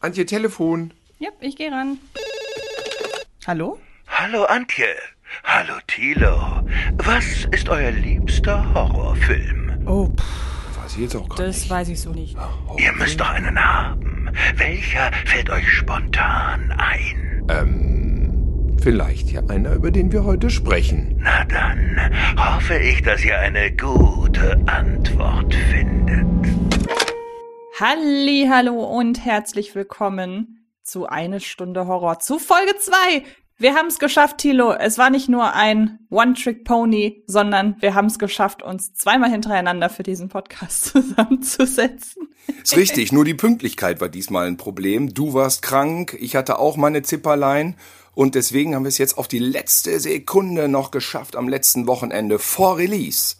Antje, Telefon. Ja, ich gehe ran. Hallo? Hallo Antje. Hallo Thilo. Was ist euer liebster Horrorfilm? Oh, pff, Weiß ich jetzt auch gar das nicht. weiß ich so nicht. Ihr müsst doch einen haben. Welcher fällt euch spontan ein? Ähm, vielleicht ja einer, über den wir heute sprechen. Na dann hoffe ich, dass ihr eine gute Antwort findet. Halli, hallo und herzlich willkommen zu Eine Stunde Horror, zu Folge 2. Wir haben es geschafft, Thilo. Es war nicht nur ein One-Trick-Pony, sondern wir haben es geschafft, uns zweimal hintereinander für diesen Podcast zusammenzusetzen. Ist richtig, nur die Pünktlichkeit war diesmal ein Problem. Du warst krank, ich hatte auch meine Zipperlein und deswegen haben wir es jetzt auf die letzte Sekunde noch geschafft am letzten Wochenende vor Release.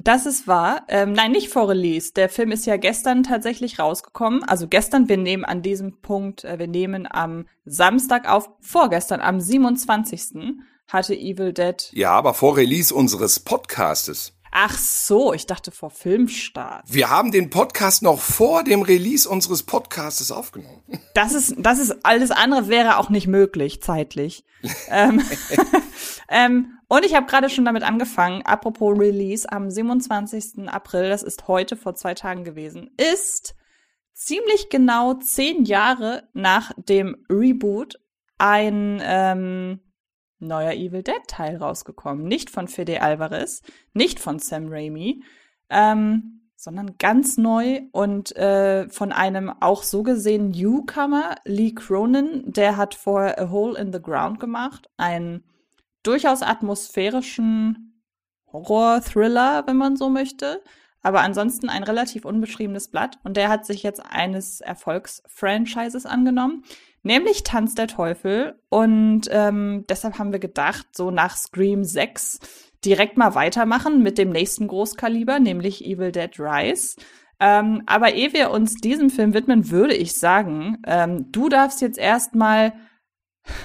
Das ist wahr. Ähm, nein, nicht vor Release. Der Film ist ja gestern tatsächlich rausgekommen. Also gestern, wir nehmen an diesem Punkt, äh, wir nehmen am Samstag auf, vorgestern, am 27. hatte Evil Dead. Ja, aber vor Release unseres Podcastes. Ach so, ich dachte vor Filmstart. Wir haben den Podcast noch vor dem Release unseres Podcastes aufgenommen. Das ist, das ist, alles andere wäre auch nicht möglich, zeitlich. ähm, ähm, und ich habe gerade schon damit angefangen, apropos Release, am 27. April, das ist heute vor zwei Tagen gewesen, ist ziemlich genau zehn Jahre nach dem Reboot ein ähm, neuer Evil Dead Teil rausgekommen. Nicht von Fede Alvarez, nicht von Sam Raimi, ähm, sondern ganz neu und äh, von einem auch so gesehen Newcomer, Lee Cronin, der hat vorher A Hole in the Ground gemacht, einen durchaus atmosphärischen Horror-Thriller, wenn man so möchte, aber ansonsten ein relativ unbeschriebenes Blatt und der hat sich jetzt eines Erfolgs-Franchises angenommen, nämlich Tanz der Teufel und ähm, deshalb haben wir gedacht, so nach Scream 6 direkt mal weitermachen mit dem nächsten Großkaliber, nämlich Evil Dead Rise. Ähm, aber ehe wir uns diesem Film widmen, würde ich sagen, ähm, du darfst jetzt erstmal,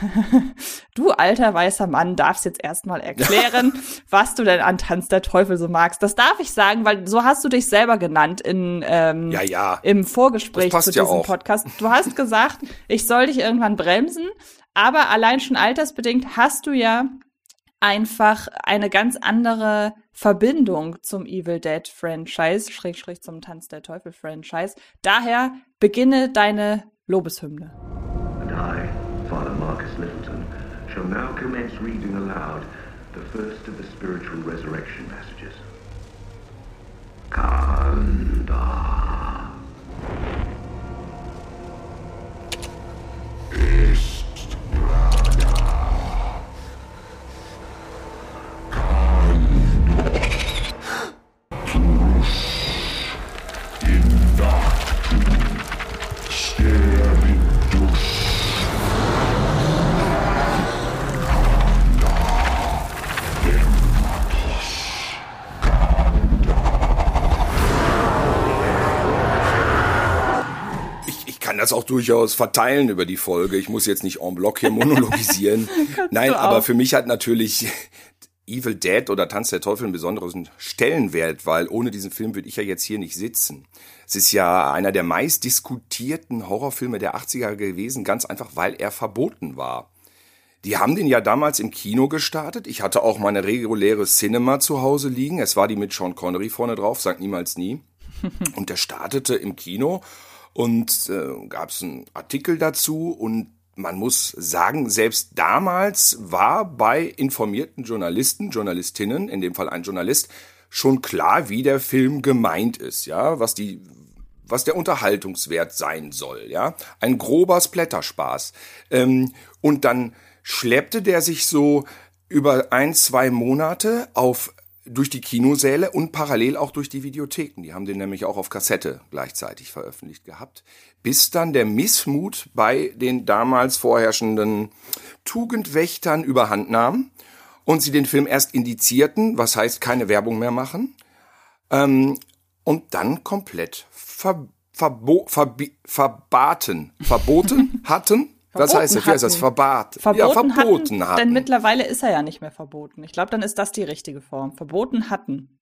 du alter weißer Mann, darfst jetzt erstmal erklären, was du denn an Tanz der Teufel so magst. Das darf ich sagen, weil so hast du dich selber genannt in, ähm, Ja, ja. im Vorgespräch zu ja diesem auch. Podcast. Du hast gesagt, ich soll dich irgendwann bremsen, aber allein schon altersbedingt hast du ja einfach eine ganz andere Verbindung zum Evil Dead Franchise, schräg, schräg zum Tanz der Teufel Franchise. Daher beginne deine Lobeshymne. And I, now commence reading aloud the first of the spiritual resurrection passages. Kanda. Ich, das auch durchaus verteilen über die Folge. Ich muss jetzt nicht en bloc hier monologisieren. Nein, aber für mich hat natürlich Evil Dead oder Tanz der Teufel einen besonderen Stellenwert, weil ohne diesen Film würde ich ja jetzt hier nicht sitzen. Es ist ja einer der meist diskutierten Horrorfilme der 80er gewesen, ganz einfach, weil er verboten war. Die haben den ja damals im Kino gestartet. Ich hatte auch meine reguläre Cinema zu Hause liegen. Es war die mit Sean Connery vorne drauf, sagt niemals nie. Und der startete im Kino und äh, gab es einen Artikel dazu und man muss sagen, selbst damals war bei informierten Journalisten, Journalistinnen, in dem Fall ein Journalist, schon klar, wie der Film gemeint ist, ja, was die was der Unterhaltungswert sein soll, ja, ein grober Splatterspaß. Ähm, und dann schleppte der sich so über ein, zwei Monate auf durch die Kinosäle und parallel auch durch die Videotheken. Die haben den nämlich auch auf Kassette gleichzeitig veröffentlicht gehabt. Bis dann der Missmut bei den damals vorherrschenden Tugendwächtern überhand nahm und sie den Film erst indizierten, was heißt keine Werbung mehr machen, ähm, und dann komplett ver, verbo, verbi, verbaten, verboten hatten. Was heißt das? Wie heißt das? Verbat. Verboten, ja, verboten hatten, hatten. Denn mittlerweile ist er ja nicht mehr verboten. Ich glaube, dann ist das die richtige Form. Verboten hatten.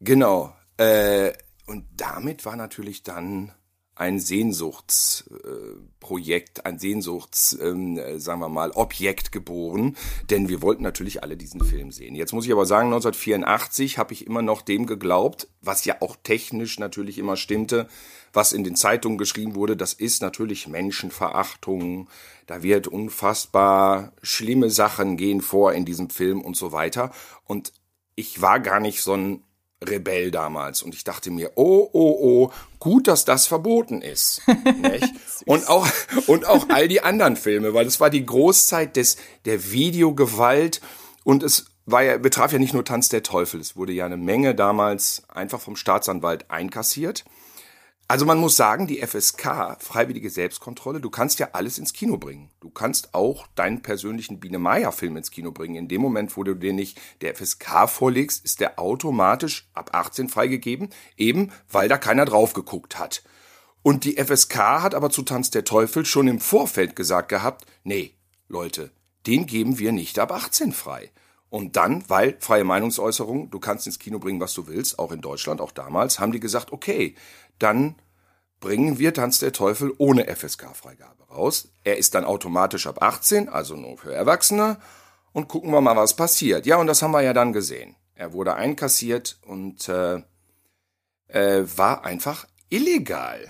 Genau. Äh, und damit war natürlich dann ein Sehnsuchtsprojekt, ein Sehnsuchts, ähm, sagen wir mal, Objekt geboren, denn wir wollten natürlich alle diesen Film sehen. Jetzt muss ich aber sagen, 1984 habe ich immer noch dem geglaubt, was ja auch technisch natürlich immer stimmte, was in den Zeitungen geschrieben wurde, das ist natürlich Menschenverachtung, da wird unfassbar schlimme Sachen gehen vor in diesem Film und so weiter. Und ich war gar nicht so ein Rebell damals und ich dachte mir, oh, oh, oh, gut, dass das verboten ist. und auch, und auch all die anderen Filme, weil es war die Großzeit des, der Videogewalt und es war ja, betraf ja nicht nur Tanz der Teufel, es wurde ja eine Menge damals einfach vom Staatsanwalt einkassiert. Also man muss sagen, die FSK, freiwillige Selbstkontrolle, du kannst ja alles ins Kino bringen. Du kannst auch deinen persönlichen Biene Meier Film ins Kino bringen. In dem Moment, wo du den nicht der FSK vorlegst, ist der automatisch ab 18 freigegeben, eben weil da keiner drauf geguckt hat. Und die FSK hat aber zu Tanz der Teufel schon im Vorfeld gesagt gehabt, nee, Leute, den geben wir nicht ab 18 frei. Und dann, weil freie Meinungsäußerung, du kannst ins Kino bringen, was du willst, auch in Deutschland, auch damals, haben die gesagt, okay, dann bringen wir Tanz der Teufel ohne FSK-Freigabe raus. Er ist dann automatisch ab 18, also nur für Erwachsene. Und gucken wir mal, was passiert. Ja, und das haben wir ja dann gesehen. Er wurde einkassiert und äh, äh, war einfach illegal.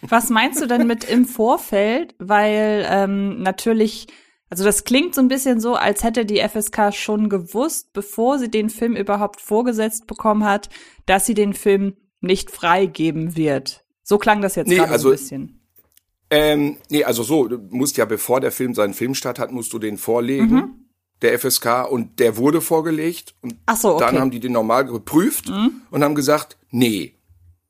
Was meinst du denn mit im Vorfeld? Weil ähm, natürlich, also das klingt so ein bisschen so, als hätte die FSK schon gewusst, bevor sie den Film überhaupt vorgesetzt bekommen hat, dass sie den Film nicht freigeben wird. So klang das jetzt nee, gerade also, ein bisschen. Ähm, nee, also so, du musst ja, bevor der Film seinen Filmstart hat, musst du den vorlegen, mhm. der FSK, und der wurde vorgelegt. Und so, okay. dann haben die den normal geprüft mhm. und haben gesagt, nee.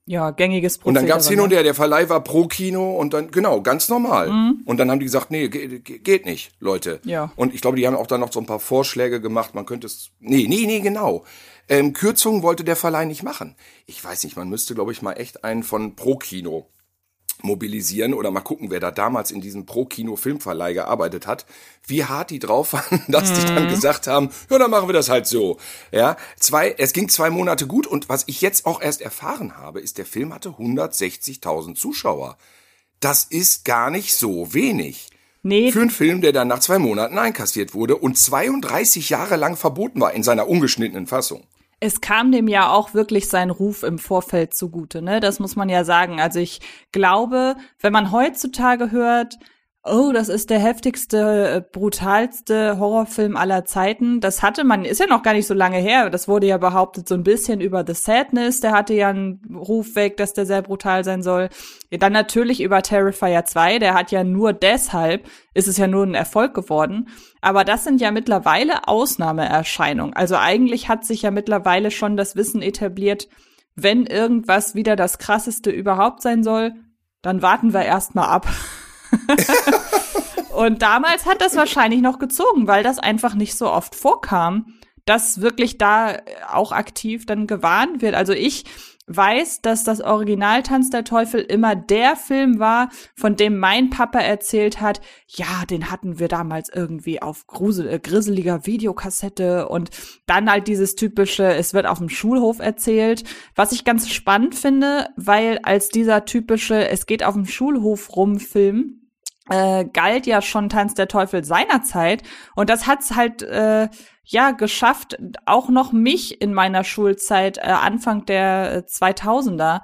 Ja, gängiges Prozedere. Und dann gab's hin und ne? her, der Verleih war pro Kino und dann, genau, ganz normal. Mhm. Und dann haben die gesagt, nee, geht nicht, Leute. Ja. Und ich glaube, die haben auch dann noch so ein paar Vorschläge gemacht, man könnte es, nee, nee, nee, genau. Ähm, Kürzungen wollte der Verleih nicht machen. Ich weiß nicht, man müsste, glaube ich, mal echt einen von Pro-Kino mobilisieren oder mal gucken, wer da damals in diesem Pro-Kino-Filmverleih gearbeitet hat, wie hart die drauf waren, dass mhm. die dann mhm. gesagt haben, ja, dann machen wir das halt so. Ja, zwei, es ging zwei Monate gut und was ich jetzt auch erst erfahren habe, ist, der Film hatte 160.000 Zuschauer. Das ist gar nicht so wenig. Nee. Für einen Film, der dann nach zwei Monaten einkassiert wurde und 32 Jahre lang verboten war in seiner ungeschnittenen Fassung es kam dem ja auch wirklich sein Ruf im Vorfeld zugute, ne? Das muss man ja sagen. Also ich glaube, wenn man heutzutage hört, oh, das ist der heftigste, äh, brutalste Horrorfilm aller Zeiten. Das hatte man, ist ja noch gar nicht so lange her. Das wurde ja behauptet so ein bisschen über The Sadness. Der hatte ja einen Ruf weg, dass der sehr brutal sein soll. Dann natürlich über Terrifier 2. Der hat ja nur deshalb, ist es ja nur ein Erfolg geworden. Aber das sind ja mittlerweile Ausnahmeerscheinungen. Also eigentlich hat sich ja mittlerweile schon das Wissen etabliert, wenn irgendwas wieder das krasseste überhaupt sein soll, dann warten wir erstmal ab. und damals hat das wahrscheinlich noch gezogen, weil das einfach nicht so oft vorkam, dass wirklich da auch aktiv dann gewarnt wird. Also ich weiß, dass das Original Tanz der Teufel immer der Film war, von dem mein Papa erzählt hat, ja, den hatten wir damals irgendwie auf grusel, äh, grisseliger Videokassette und dann halt dieses typische, es wird auf dem Schulhof erzählt, was ich ganz spannend finde, weil als dieser typische, es geht auf dem Schulhof rum Film, äh, galt ja schon Tanz der Teufel seinerzeit und das hat's halt äh, ja geschafft, auch noch mich in meiner Schulzeit äh, Anfang der 2000er äh,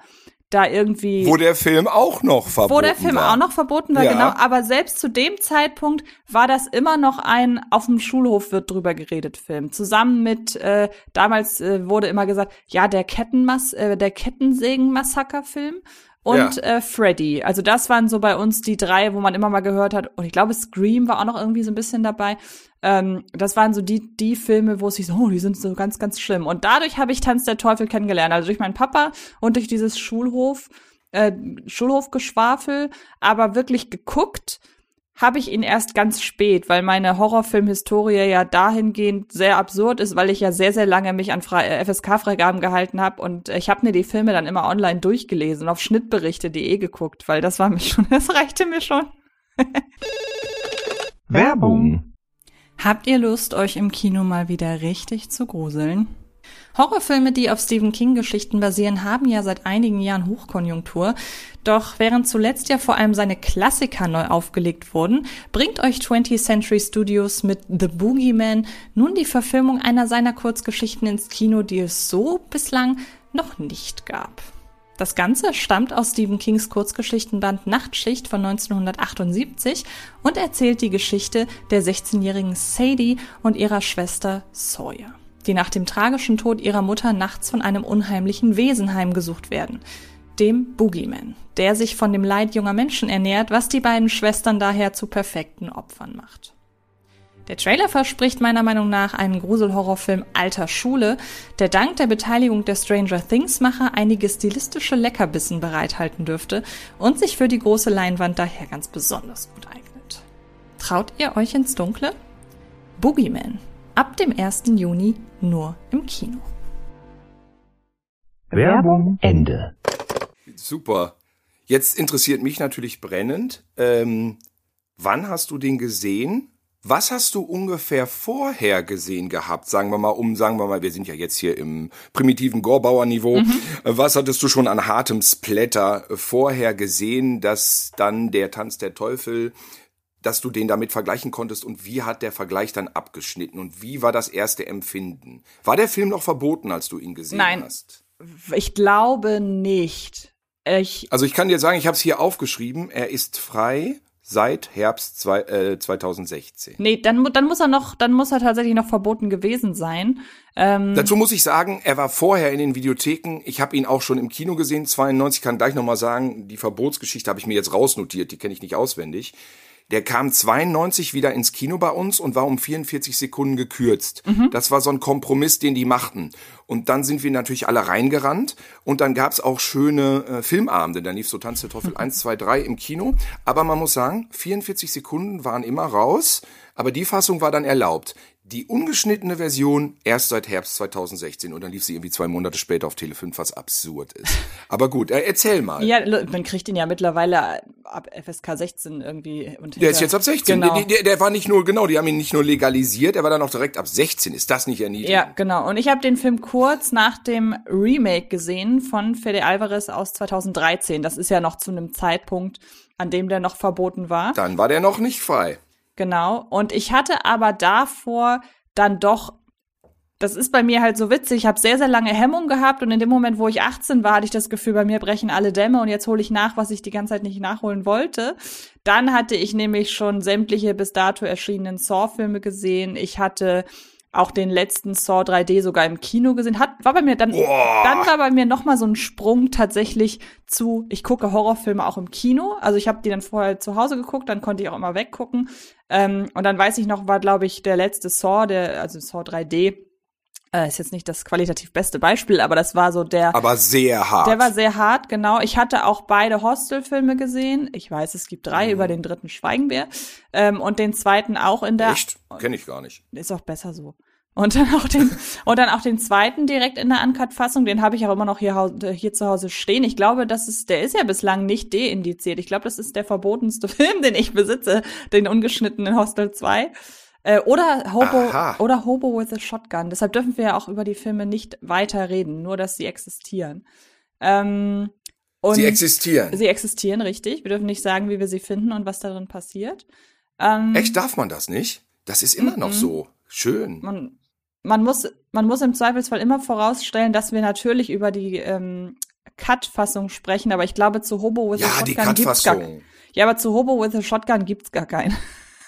da irgendwie. Wo der Film auch noch verboten war. Wo der Film war. auch noch verboten war, ja. genau. Aber selbst zu dem Zeitpunkt war das immer noch ein auf dem Schulhof wird drüber geredet Film. Zusammen mit, äh, damals äh, wurde immer gesagt, ja, der Kettenmas, äh, der Kettensägen-Massaker-Film und ja. äh, Freddy. Also das waren so bei uns die drei, wo man immer mal gehört hat. Und ich glaube, Scream war auch noch irgendwie so ein bisschen dabei. Ähm, das waren so die, die Filme, wo es sich so, oh, die sind so ganz, ganz schlimm. Und dadurch habe ich Tanz der Teufel kennengelernt. Also durch meinen Papa und durch dieses Schulhof, äh, Schulhofgeschwafel, aber wirklich geguckt habe ich ihn erst ganz spät, weil meine Horrorfilmhistorie ja dahingehend sehr absurd ist, weil ich ja sehr, sehr lange mich an äh, FSK-Freigaben gehalten habe und ich habe mir die Filme dann immer online durchgelesen, auf schnittberichte.de geguckt, weil das war mir schon, das reichte mir schon. Werbung. Habt ihr Lust, euch im Kino mal wieder richtig zu gruseln? Horrorfilme, die auf Stephen King-Geschichten basieren, haben ja seit einigen Jahren Hochkonjunktur. Doch während zuletzt ja vor allem seine Klassiker neu aufgelegt wurden, bringt euch 20th Century Studios mit The Boogeyman nun die Verfilmung einer seiner Kurzgeschichten ins Kino, die es so bislang noch nicht gab. Das Ganze stammt aus Stephen Kings Kurzgeschichtenband Nachtschicht von 1978 und erzählt die Geschichte der 16-jährigen Sadie und ihrer Schwester Sawyer die nach dem tragischen Tod ihrer Mutter nachts von einem unheimlichen Wesen heimgesucht werden, dem Boogeyman, der sich von dem Leid junger Menschen ernährt, was die beiden Schwestern daher zu perfekten Opfern macht. Der Trailer verspricht meiner Meinung nach einen Gruselhorrorfilm alter Schule, der dank der Beteiligung der Stranger Things Macher einige stilistische Leckerbissen bereithalten dürfte und sich für die große Leinwand daher ganz besonders gut eignet. Traut ihr euch ins Dunkle? Boogeyman Ab dem 1. Juni nur im Kino. Werbung Ende. Super. Jetzt interessiert mich natürlich brennend, ähm, wann hast du den gesehen? Was hast du ungefähr vorher gesehen gehabt? Sagen wir mal, um, sagen wir mal, wir sind ja jetzt hier im primitiven Gorbauer-Niveau. Mhm. Was hattest du schon an hartem Splatter vorher gesehen, dass dann der Tanz der Teufel dass du den damit vergleichen konntest und wie hat der Vergleich dann abgeschnitten und wie war das erste Empfinden? War der Film noch verboten, als du ihn gesehen Nein, hast? Ich glaube nicht. Ich also ich kann dir sagen, ich habe es hier aufgeschrieben, er ist frei seit Herbst zwei, äh, 2016. Nee, dann, dann muss er noch, dann muss er tatsächlich noch verboten gewesen sein. Ähm Dazu muss ich sagen, er war vorher in den Videotheken. Ich habe ihn auch schon im Kino gesehen, 92. Kann gleich noch mal sagen, die Verbotsgeschichte habe ich mir jetzt rausnotiert, die kenne ich nicht auswendig. Der kam 92 wieder ins Kino bei uns und war um 44 Sekunden gekürzt. Mhm. Das war so ein Kompromiss, den die machten. Und dann sind wir natürlich alle reingerannt und dann gab's auch schöne äh, Filmabende. Dann lief so Tanz der Teufel 1, 2, 3 im Kino. Aber man muss sagen, 44 Sekunden waren immer raus, aber die Fassung war dann erlaubt die ungeschnittene Version erst seit Herbst 2016 und dann lief sie irgendwie zwei Monate später auf Tele 5, was absurd ist. Aber gut, äh, erzähl mal. Ja, man kriegt ihn ja mittlerweile ab FSK 16 irgendwie. Und der ist jetzt ab 16. Genau. Der, der, der, war nicht nur, genau, die haben ihn nicht nur legalisiert, er war dann auch direkt ab 16. Ist das nicht erniedrigend? Ja, genau. Und ich habe den Film kurz nach dem Remake gesehen von Fede Alvarez aus 2013. Das ist ja noch zu einem Zeitpunkt, an dem der noch verboten war. Dann war der noch nicht frei. Genau. Und ich hatte aber davor dann doch, das ist bei mir halt so witzig, ich habe sehr, sehr lange Hemmung gehabt und in dem Moment, wo ich 18 war, hatte ich das Gefühl, bei mir brechen alle Dämme und jetzt hole ich nach, was ich die ganze Zeit nicht nachholen wollte. Dann hatte ich nämlich schon sämtliche bis dato erschienenen Saw-Filme gesehen. Ich hatte auch den letzten Saw 3D sogar im Kino gesehen. Hat, war bei mir dann, Boah. dann war bei mir noch mal so ein Sprung tatsächlich zu, ich gucke Horrorfilme auch im Kino. Also ich habe die dann vorher zu Hause geguckt, dann konnte ich auch immer weggucken. Ähm, und dann weiß ich noch, war glaube ich der letzte Saw, der, also Saw 3D, äh, ist jetzt nicht das qualitativ beste Beispiel, aber das war so der. Aber sehr hart. Der war sehr hart, genau. Ich hatte auch beide Hostel-Filme gesehen. Ich weiß, es gibt drei, mhm. über den dritten schweigen wir. Ähm, und den zweiten auch in der. Echt? Kenne ich gar nicht. Ist auch besser so. Und dann auch den, und dann auch den zweiten direkt in der Uncut-Fassung, den habe ich auch immer noch hier, hier zu Hause stehen. Ich glaube, das ist, der ist ja bislang nicht deindiziert. Ich glaube, das ist der verbotenste Film, den ich besitze, den ungeschnittenen Hostel 2. Äh, oder Hobo Aha. oder Hobo with a Shotgun. Deshalb dürfen wir ja auch über die Filme nicht weiter reden, nur dass sie existieren. Ähm, sie existieren. Sie existieren, richtig. Wir dürfen nicht sagen, wie wir sie finden und was darin passiert. Ähm, Echt darf man das nicht? Das ist immer noch so. Schön. Man, man muss, man muss im Zweifelsfall immer vorausstellen, dass wir natürlich über die ähm, Cut-Fassung sprechen, aber ich glaube, zu Hobo with ja, a Shotgun gibt's gar Ja, aber zu Hobo with a Shotgun gibt's gar keinen.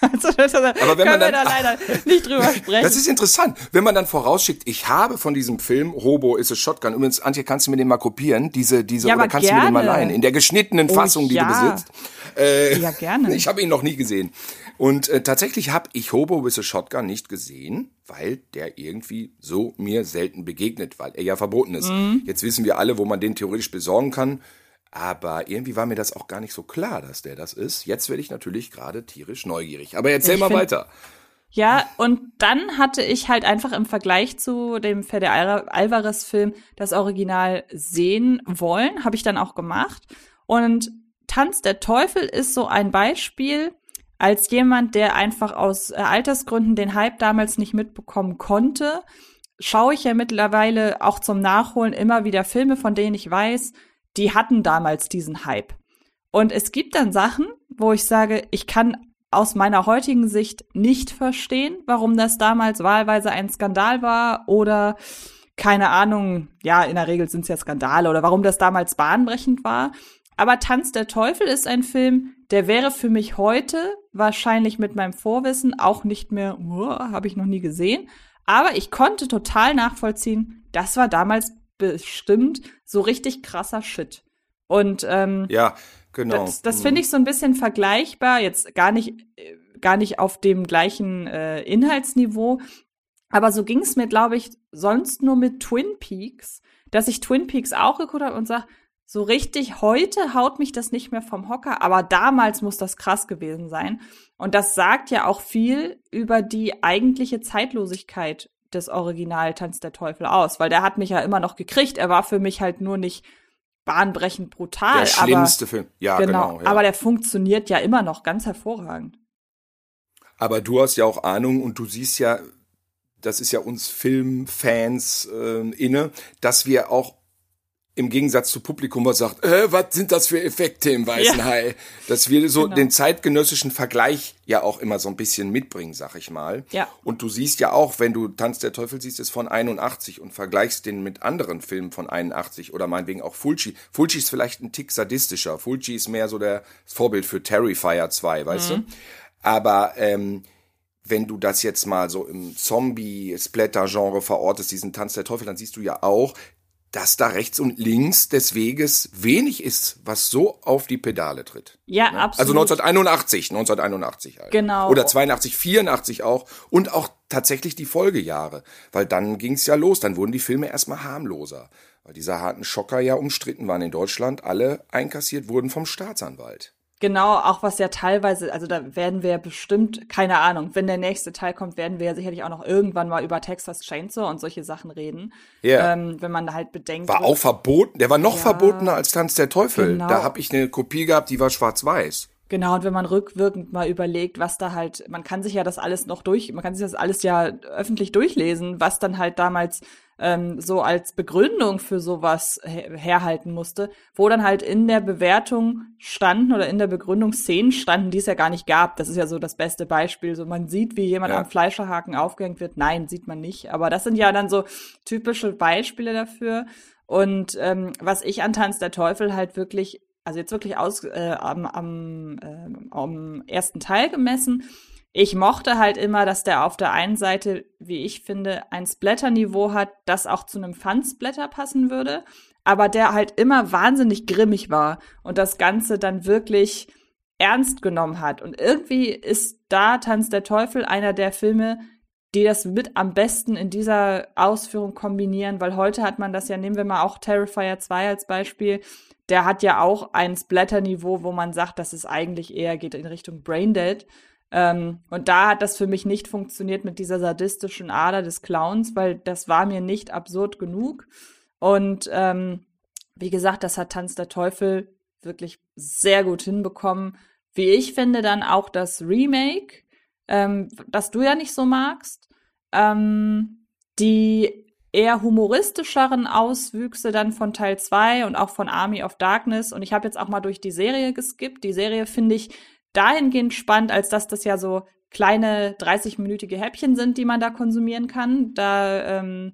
Also das, Aber wenn man dann, da leider nicht drüber sprechen. Das ist interessant. Wenn man dann vorausschickt, ich habe von diesem Film Hobo is a Shotgun. Übrigens, Antje, kannst du mir den mal kopieren? Diese, diese, ja, oder kannst gerne. du mir den mal leihen? In der geschnittenen oh, Fassung, oh, die ja. du besitzt. Äh, ja, gerne. Ich habe ihn noch nie gesehen. Und äh, tatsächlich habe ich Hobo with a Shotgun nicht gesehen, weil der irgendwie so mir selten begegnet, weil er ja verboten ist. Mhm. Jetzt wissen wir alle, wo man den theoretisch besorgen kann. Aber irgendwie war mir das auch gar nicht so klar, dass der das ist. Jetzt werde ich natürlich gerade tierisch neugierig. Aber erzähl ich mal weiter. Ja, und dann hatte ich halt einfach im Vergleich zu dem Fede Alvarez-Film das Original sehen wollen. Habe ich dann auch gemacht. Und Tanz der Teufel ist so ein Beispiel, als jemand, der einfach aus äh, Altersgründen den Hype damals nicht mitbekommen konnte, schaue ich ja mittlerweile auch zum Nachholen immer wieder Filme, von denen ich weiß, die hatten damals diesen Hype. Und es gibt dann Sachen, wo ich sage, ich kann aus meiner heutigen Sicht nicht verstehen, warum das damals wahlweise ein Skandal war oder keine Ahnung, ja, in der Regel sind es ja Skandale oder warum das damals bahnbrechend war. Aber Tanz der Teufel ist ein Film, der wäre für mich heute wahrscheinlich mit meinem Vorwissen auch nicht mehr, oh, habe ich noch nie gesehen. Aber ich konnte total nachvollziehen, das war damals bestimmt so richtig krasser Shit. Und ähm, ja, genau. Das, das finde ich so ein bisschen vergleichbar, jetzt gar nicht, gar nicht auf dem gleichen äh, Inhaltsniveau, aber so ging es mir, glaube ich, sonst nur mit Twin Peaks, dass ich Twin Peaks auch geguckt habe und sage, so richtig heute haut mich das nicht mehr vom Hocker, aber damals muss das krass gewesen sein. Und das sagt ja auch viel über die eigentliche Zeitlosigkeit des Original Tanz der Teufel aus, weil der hat mich ja immer noch gekriegt. Er war für mich halt nur nicht bahnbrechend brutal. Der schlimmste aber, Film. Ja, genau. genau ja. Aber der funktioniert ja immer noch ganz hervorragend. Aber du hast ja auch Ahnung und du siehst ja, das ist ja uns Filmfans äh, inne, dass wir auch im Gegensatz zu Publikum, was sagt, äh, was sind das für Effekte im Weißen ja. Hai? Dass wir so genau. den zeitgenössischen Vergleich ja auch immer so ein bisschen mitbringen, sag ich mal. Ja. Und du siehst ja auch, wenn du Tanz der Teufel siehst, ist von 81 und vergleichst den mit anderen Filmen von 81 oder meinetwegen auch Fulci. Fulci ist vielleicht ein Tick sadistischer. Fulci ist mehr so der Vorbild für Terrifier 2, weißt mhm. du? Aber ähm, wenn du das jetzt mal so im Zombie-Splatter-Genre verortest, diesen Tanz der Teufel, dann siehst du ja auch, dass da rechts und links des Weges wenig ist, was so auf die Pedale tritt. Ja, ja? absolut. Also 1981, 1981 halt. Genau. Oder 82, 84 auch und auch tatsächlich die Folgejahre, weil dann ging's ja los, dann wurden die Filme erstmal harmloser, weil diese harten Schocker ja umstritten waren in Deutschland, alle einkassiert wurden vom Staatsanwalt. Genau, auch was ja teilweise, also da werden wir bestimmt, keine Ahnung, wenn der nächste Teil kommt, werden wir ja sicherlich auch noch irgendwann mal über Texas Chainsaw und solche Sachen reden. Ja. Yeah. Ähm, wenn man da halt bedenkt. War auch verboten, der war noch ja, verbotener als Tanz der Teufel. Genau. Da habe ich eine Kopie gehabt, die war schwarz-weiß. Genau, und wenn man rückwirkend mal überlegt, was da halt, man kann sich ja das alles noch durch, man kann sich das alles ja öffentlich durchlesen, was dann halt damals ähm, so als Begründung für sowas her herhalten musste, wo dann halt in der Bewertung standen oder in der Begründung Szenen standen, die es ja gar nicht gab. Das ist ja so das beste Beispiel. So man sieht, wie jemand ja. am Fleischerhaken aufgehängt wird. Nein, sieht man nicht. Aber das sind ja dann so typische Beispiele dafür. Und ähm, was ich an Tanz der Teufel halt wirklich also jetzt wirklich aus, äh, am, am, äh, am ersten Teil gemessen. Ich mochte halt immer, dass der auf der einen Seite, wie ich finde, ein Splatter-Niveau hat, das auch zu einem Fun-Splatter passen würde, aber der halt immer wahnsinnig grimmig war und das Ganze dann wirklich ernst genommen hat. Und irgendwie ist da Tanz der Teufel einer der Filme, die das mit am besten in dieser Ausführung kombinieren, weil heute hat man das ja, nehmen wir mal auch Terrifier 2 als Beispiel, der hat ja auch ein Splatter-Niveau, wo man sagt, dass es eigentlich eher geht in Richtung Braindead. Ähm, und da hat das für mich nicht funktioniert mit dieser sadistischen Ader des Clowns, weil das war mir nicht absurd genug. Und ähm, wie gesagt, das hat Tanz der Teufel wirklich sehr gut hinbekommen. Wie ich finde, dann auch das Remake, ähm, das du ja nicht so magst, ähm, die eher humoristischeren Auswüchse dann von Teil 2 und auch von Army of Darkness. Und ich habe jetzt auch mal durch die Serie geskippt. Die Serie finde ich dahingehend spannend, als dass das ja so kleine 30-minütige Häppchen sind, die man da konsumieren kann. Da ähm,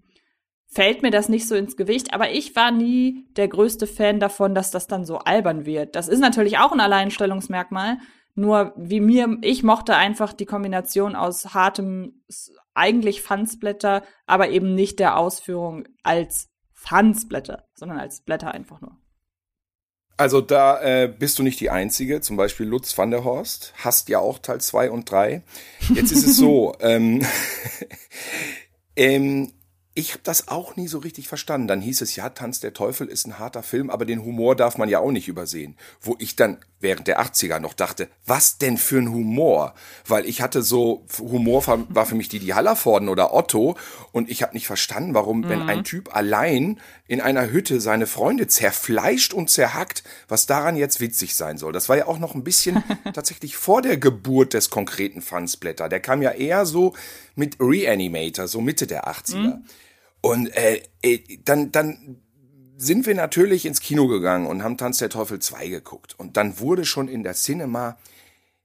fällt mir das nicht so ins Gewicht. Aber ich war nie der größte Fan davon, dass das dann so albern wird. Das ist natürlich auch ein Alleinstellungsmerkmal. Nur wie mir, ich mochte einfach die Kombination aus hartem eigentlich Fansblätter, aber eben nicht der Ausführung als Fansblätter, sondern als Blätter einfach nur. Also da äh, bist du nicht die Einzige. Zum Beispiel Lutz van der Horst hast ja auch Teil 2 und 3. Jetzt ist es so, ähm, ähm, ich habe das auch nie so richtig verstanden. Dann hieß es, ja, Tanz der Teufel ist ein harter Film, aber den Humor darf man ja auch nicht übersehen. Wo ich dann während der 80er noch dachte, was denn für ein Humor? Weil ich hatte so, Humor war für mich die die Hallervorden oder Otto und ich habe nicht verstanden, warum, mhm. wenn ein Typ allein in einer Hütte seine Freunde zerfleischt und zerhackt, was daran jetzt witzig sein soll. Das war ja auch noch ein bisschen tatsächlich vor der Geburt des konkreten Fansblätter. Der kam ja eher so mit Reanimator, so Mitte der 80er. Mhm. Und äh, äh, dann, dann sind wir natürlich ins Kino gegangen und haben Tanz der Teufel 2 geguckt. Und dann wurde schon in der Cinema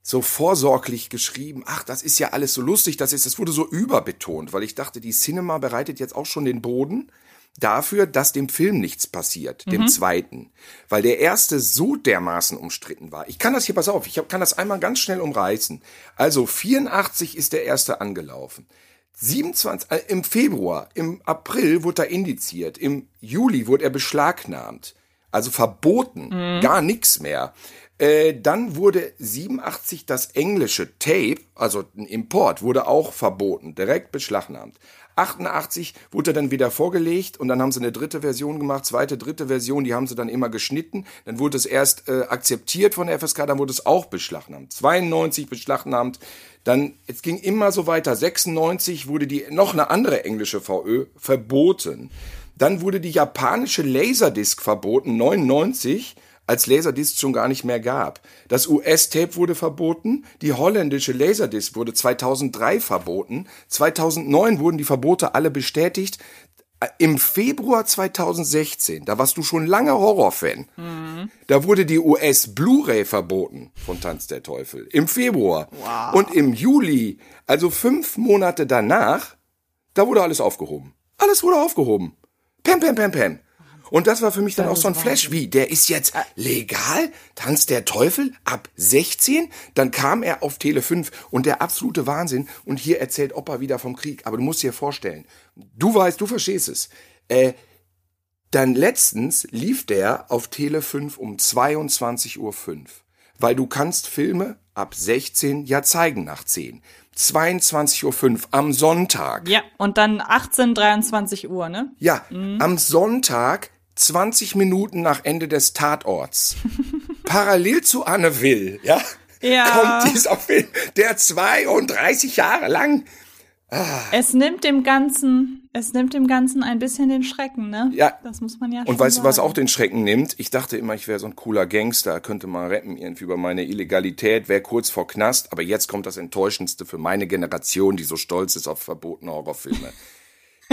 so vorsorglich geschrieben, ach, das ist ja alles so lustig, das ist, das wurde so überbetont, weil ich dachte, die Cinema bereitet jetzt auch schon den Boden dafür, dass dem Film nichts passiert, dem zweiten. Weil der erste so dermaßen umstritten war. Ich kann das hier, pass auf, ich hab- kann das einmal ganz schnell umreißen. Also 84 ist der erste angelaufen. 27, äh, im Februar, im April wurde er indiziert, im Juli wurde er beschlagnahmt. Also verboten, gar nichts mehr. Äh, dann wurde 87 das englische Tape, also ein Import, wurde auch verboten, direkt beschlagnahmt. 88 wurde er dann wieder vorgelegt und dann haben sie eine dritte Version gemacht, zweite, dritte Version, die haben sie dann immer geschnitten. Dann wurde es erst äh, akzeptiert von der FSK, dann wurde es auch beschlagnahmt. 92 beschlagnahmt, dann, es ging immer so weiter. 96 wurde die, noch eine andere englische VÖ verboten. Dann wurde die japanische Laserdisc verboten, 99 als Laserdisc schon gar nicht mehr gab. Das US-Tape wurde verboten, die holländische Laserdisc wurde 2003 verboten, 2009 wurden die Verbote alle bestätigt. Äh, Im Februar 2016, da warst du schon lange Horrorfan, da wurde die US Blu-ray verboten von Tanz der Teufel. Im Februar. Und im Juli, also fünf Monate danach, da wurde alles aufgehoben. Alles wurde aufgehoben. Pam, pam, pam, pam. Und das war für mich dann auch so ein Flash. Wie, der ist jetzt legal? Tanz der Teufel ab 16? Dann kam er auf Tele 5 und der absolute Wahnsinn. Und hier erzählt Opa wieder vom Krieg. Aber du musst dir vorstellen, du weißt, du verstehst es. Äh, dann letztens lief der auf Tele 5 um 22.05 Uhr. Weil du kannst Filme ab 16 ja zeigen nach 10. 22.05 Uhr am Sonntag. Ja, und dann 18, 23 Uhr, ne? Ja, am Sonntag, 20 Minuten nach Ende des Tatorts, parallel zu Anne Will, ja, Ja. kommt dieser Film, der 32 Jahre lang, Es nimmt dem Ganzen, es nimmt dem Ganzen ein bisschen den Schrecken, ne? Ja. Das muss man ja und weißt du, was auch den Schrecken nimmt? Ich dachte immer, ich wäre so ein cooler Gangster, könnte mal rappen irgendwie über meine Illegalität, wäre kurz vor Knast, aber jetzt kommt das Enttäuschendste für meine Generation, die so stolz ist auf verbotene Horrorfilme.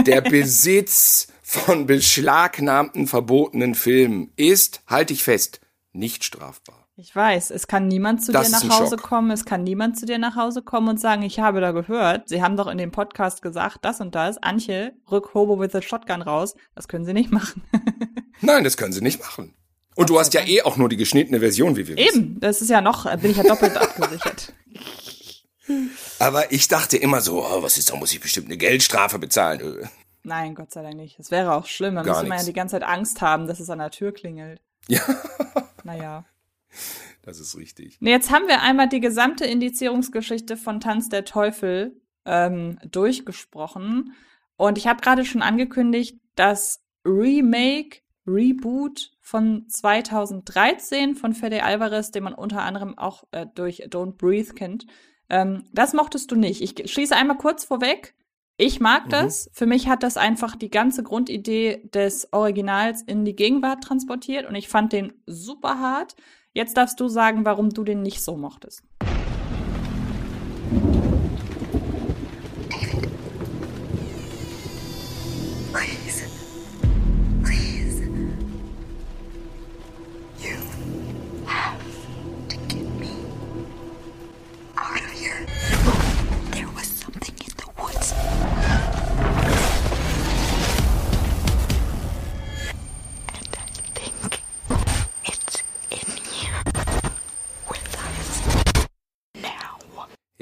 Der Besitz von beschlagnahmten, verbotenen Filmen ist, halte ich fest, nicht strafbar. Ich weiß, es kann niemand zu Das dir nach Hause Schock. kommen, es kann niemand zu dir nach Hause kommen und sagen, ich habe da gehört, Sie haben doch in dem Podcast gesagt, das und das, Antje, rück Hobo with a Shotgun raus, das können Sie nicht machen. Nein, das können sie nicht machen. Und du hast ja eh auch nur die geschnittene Version, wie wir wissen. Eben, das ist ja noch, bin ich ja doppelt abgesichert. Aber ich dachte immer so, oh, was ist da, muss ich bestimmt eine Geldstrafe bezahlen. Nein, Gott sei Dank nicht. Das wäre auch schlimm, dann Gar müsste man ja die ganze Zeit Angst haben, dass es an der Tür klingelt. Ja, Naja. das ist richtig. Nee, Jetzt haben wir einmal die gesamte Indizierungsgeschichte von Tanz der Teufel ähm, durchgesprochen. Und ich habe gerade schon angekündigt, das Remake, Reboot von 2013 von Fede Alvarez, den man unter anderem auch äh, durch Don't Breathe kennt. Ähm, das mochtest du nicht. Ich schließe einmal kurz vorweg. Ich mag das. Für mich hat das einfach die ganze Grundidee des Originals in die Gegenwart transportiert und ich fand den super hart. Jetzt darfst du sagen, warum du den nicht so mochtest.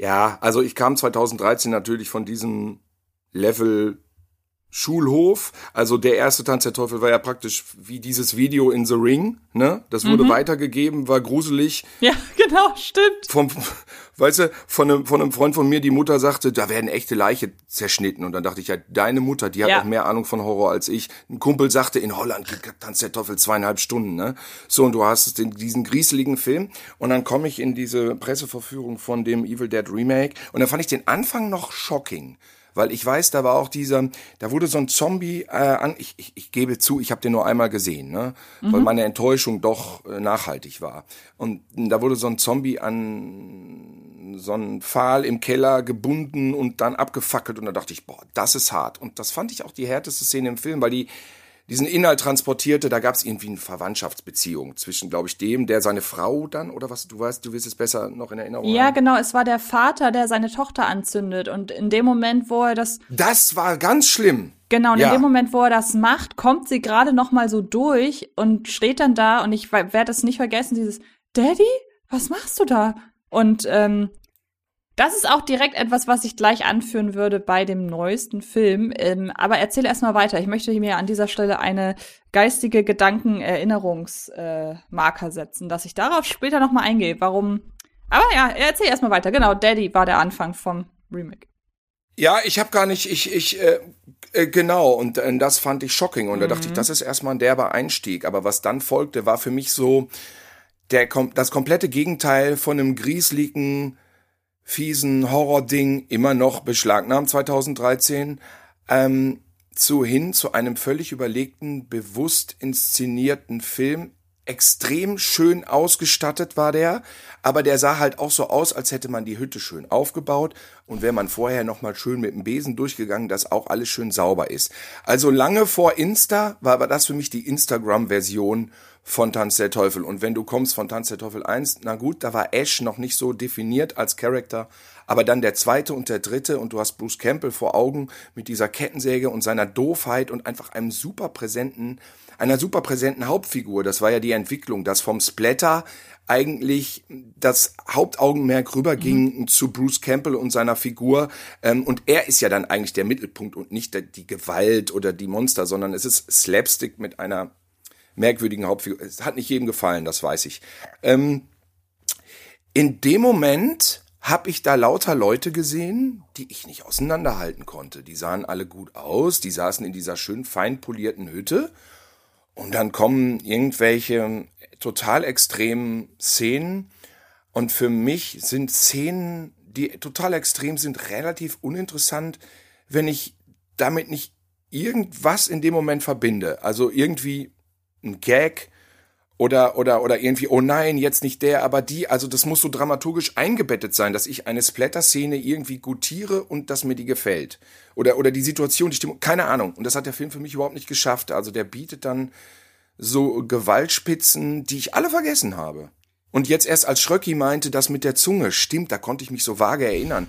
Ja, also ich kam 2013 natürlich von diesem Level Schulhof. Also der erste Tanz der Teufel war ja praktisch wie dieses Video in The Ring, ne? Das wurde weitergegeben, war gruselig. Ja, genau, stimmt. Vom, weißt du, von einem, von einem Freund von mir, die Mutter sagte, da werden echte Leiche zerschnitten. Und dann dachte ich, ja, deine Mutter, die hat Ja. auch mehr Ahnung von Horror als ich. Ein Kumpel sagte, in Holland Tanz der Teufel zweieinhalb Stunden, ne? So, und du hast den, diesen grieseligen Film. Und dann komme ich in diese Presseverführung von dem Evil Dead Remake. Und dann fand ich den Anfang noch shocking. Weil ich weiß, da war auch dieser, da wurde so ein Zombie äh, an, ich, ich, ich gebe zu, ich habe den nur einmal gesehen, ne? Weil meine Enttäuschung doch äh, nachhaltig war. Und da wurde so ein Zombie an so einen Pfahl im Keller gebunden und dann abgefackelt. Und da dachte ich, boah, das ist hart. Und das fand ich auch die härteste Szene im Film, weil die diesen Inhalt transportierte, da gab es irgendwie eine Verwandtschaftsbeziehung zwischen, glaube ich, dem, der seine Frau dann, oder was, du weißt, du wirst es besser noch in Erinnerung Ja, haben. genau, es war der Vater, der seine Tochter anzündet. Und in dem Moment, wo er das Das war ganz schlimm. Genau, und Ja. in dem Moment, wo er das macht, kommt sie gerade noch mal so durch und steht dann da und ich werde es nicht vergessen, dieses Daddy, was machst du da? Und ähm, das ist auch direkt etwas, was ich gleich anführen würde bei dem neuesten Film. Ähm, aber erzähle erstmal weiter. Ich möchte mir an dieser Stelle eine geistige Gedankenerinnerungsmarker äh, setzen, dass ich darauf später noch mal eingehe. Warum? Aber ja, erzähl erstmal weiter. Genau, Daddy war der Anfang vom Remake. Ja, ich habe gar nicht, ich, ich, äh, äh, genau, und äh, das fand ich shocking. Und da dachte ich, das ist erstmal ein derber Einstieg. Aber was dann folgte, war für mich so der, das komplette Gegenteil von einem grieseligen, fiesen Horror-Ding, immer noch beschlagnahmt 2013, ähm, zu hin zu einem völlig überlegten, bewusst inszenierten Film. Extrem schön ausgestattet war der, aber der sah halt auch so aus, als hätte man die Hütte schön aufgebaut und wäre man vorher noch mal schön mit dem Besen durchgegangen, dass auch alles schön sauber ist. Also lange vor Insta war aber das für mich die Instagram-Version von Tanz der Teufel. Und wenn du kommst von Tanz der Teufel 1, na gut, da war Ash noch nicht so definiert als Charakter, aber dann der zweite und der dritte und du hast Bruce Campbell vor Augen mit dieser Kettensäge und seiner Doofheit und einfach einem super präsenten, einer super präsenten Hauptfigur. Das war ja die Entwicklung, dass vom Splatter eigentlich das Hauptaugenmerk rüberging zu Bruce Campbell und seiner Figur. Ähm, und er ist ja dann eigentlich der Mittelpunkt und nicht die Gewalt oder die Monster, sondern es ist Slapstick mit einer merkwürdigen Hauptfigur. Es hat nicht jedem gefallen, das weiß ich. Ähm, in dem Moment habe ich da lauter Leute gesehen, die ich nicht auseinanderhalten konnte. Die sahen alle gut aus, die saßen in dieser schön fein polierten Hütte und dann kommen irgendwelche total extremen Szenen und für mich sind Szenen, die total extrem sind, relativ uninteressant, wenn ich damit nicht irgendwas in dem Moment verbinde. Also irgendwie ein Gag oder, oder, oder irgendwie, oh nein, jetzt nicht der, aber die. Also das muss so dramaturgisch eingebettet sein, dass ich eine Splatter-Szene irgendwie gutiere und dass mir die gefällt. Oder, oder die Situation, die Stimmung, keine Ahnung. Und das hat der Film für mich überhaupt nicht geschafft. Also der bietet dann so Gewaltspitzen, die ich alle vergessen habe. Und jetzt erst als Schröcki meinte, das mit der Zunge, stimmt, da konnte ich mich so vage erinnern.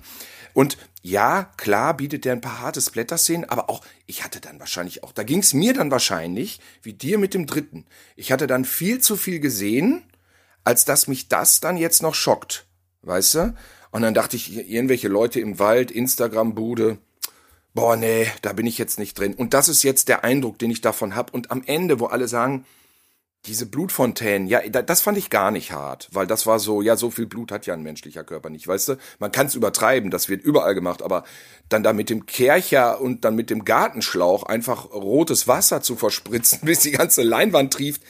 Und ja, klar bietet der ein paar harte Splatter-Szenen, aber auch, ich hatte dann wahrscheinlich auch, da ging es mir dann wahrscheinlich, wie dir mit dem dritten. Ich hatte dann viel zu viel gesehen, als dass mich das dann jetzt noch schockt. Weißt du? Und dann dachte ich, irgendwelche Leute im Wald, Instagram-Bude, boah, nee, da bin ich jetzt nicht drin. Und das ist jetzt der Eindruck, den ich davon hab. Und am Ende, wo alle sagen, diese Blutfontänen, ja, da- das fand ich gar nicht hart, weil das war so, ja, so viel Blut hat ja ein menschlicher Körper nicht, weißt du? Man kann es übertreiben, das wird überall gemacht, aber dann da mit dem Kercher und dann mit dem Gartenschlauch einfach rotes Wasser zu verspritzen, bis die ganze Leinwand trieft,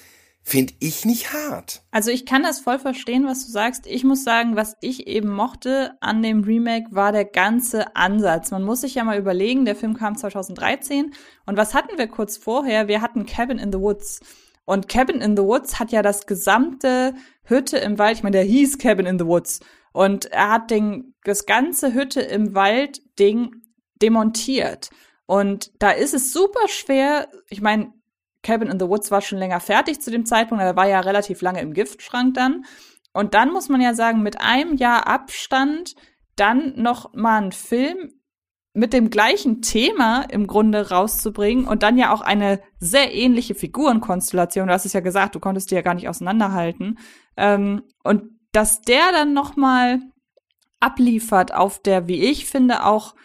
finde ich nicht hart. Also ich kann das voll verstehen, was du sagst. Ich muss sagen, was ich eben mochte an dem Remake war der ganze Ansatz. Man muss sich ja mal überlegen, der Film kam 2013 und was hatten wir kurz vorher? Wir hatten Cabin in the Woods. Und Cabin in the Woods hat ja das gesamte Hütte im Wald, ich meine, der hieß Cabin in the Woods. Und er hat den, das ganze Hütte im Wald Ding demontiert. Und da ist es super schwer, ich meine, Cabin in the Woods war schon länger fertig zu dem Zeitpunkt, er war ja relativ lange im Giftschrank dann. Und dann muss man ja sagen, mit einem Jahr Abstand dann noch mal einen Film mit dem gleichen Thema im Grunde rauszubringen und dann ja auch eine sehr ähnliche Figurenkonstellation. Du hast es ja gesagt, du konntest die ja gar nicht auseinanderhalten. Ähm, und dass der dann noch mal abliefert auf der, wie ich finde, auch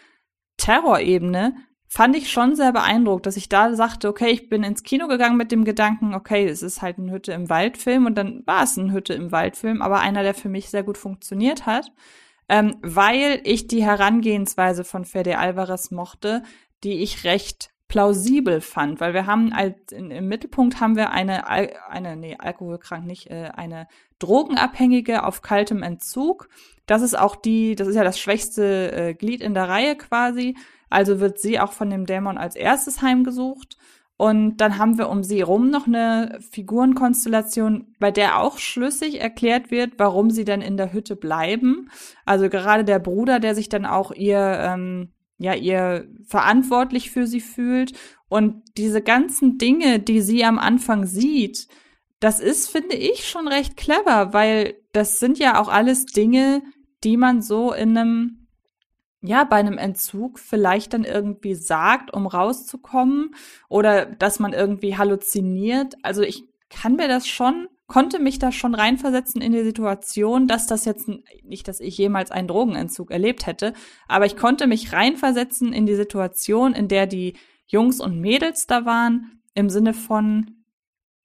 Terrorebene, fand ich schon sehr beeindruckt, dass ich da sagte, okay, ich bin ins Kino gegangen mit dem Gedanken, okay, es ist halt ein Hütte im Waldfilm und dann war es ein Hütte im Waldfilm, aber einer, der für mich sehr gut funktioniert hat, ähm, weil ich die Herangehensweise von Fede Alvarez mochte, die ich recht plausibel fand, weil wir haben als in, im Mittelpunkt haben wir eine Al eine nee alkoholkrank nicht äh, eine Drogenabhängige auf kaltem Entzug. Das ist auch die, das ist ja das schwächste äh, Glied in der Reihe quasi. Also wird sie auch von dem Dämon als erstes heimgesucht. Und dann haben wir um sie rum noch eine Figurenkonstellation, bei der auch schlüssig erklärt wird, warum sie denn in der Hütte bleiben. Also gerade der Bruder, der sich dann auch ihr, ähm, ja, ihr verantwortlich für sie fühlt. Und diese ganzen Dinge, die sie am Anfang sieht, das ist, finde ich, schon recht clever, weil das sind ja auch alles Dinge, die man so in einem ja, bei einem Entzug vielleicht dann irgendwie sagt, um rauszukommen oder dass man irgendwie halluziniert. Also ich kann mir das schon, konnte mich da schon reinversetzen in die Situation, dass das jetzt nicht, dass ich jemals einen Drogenentzug erlebt hätte, aber ich konnte mich reinversetzen in die Situation, in der die Jungs und Mädels da waren, im Sinne von,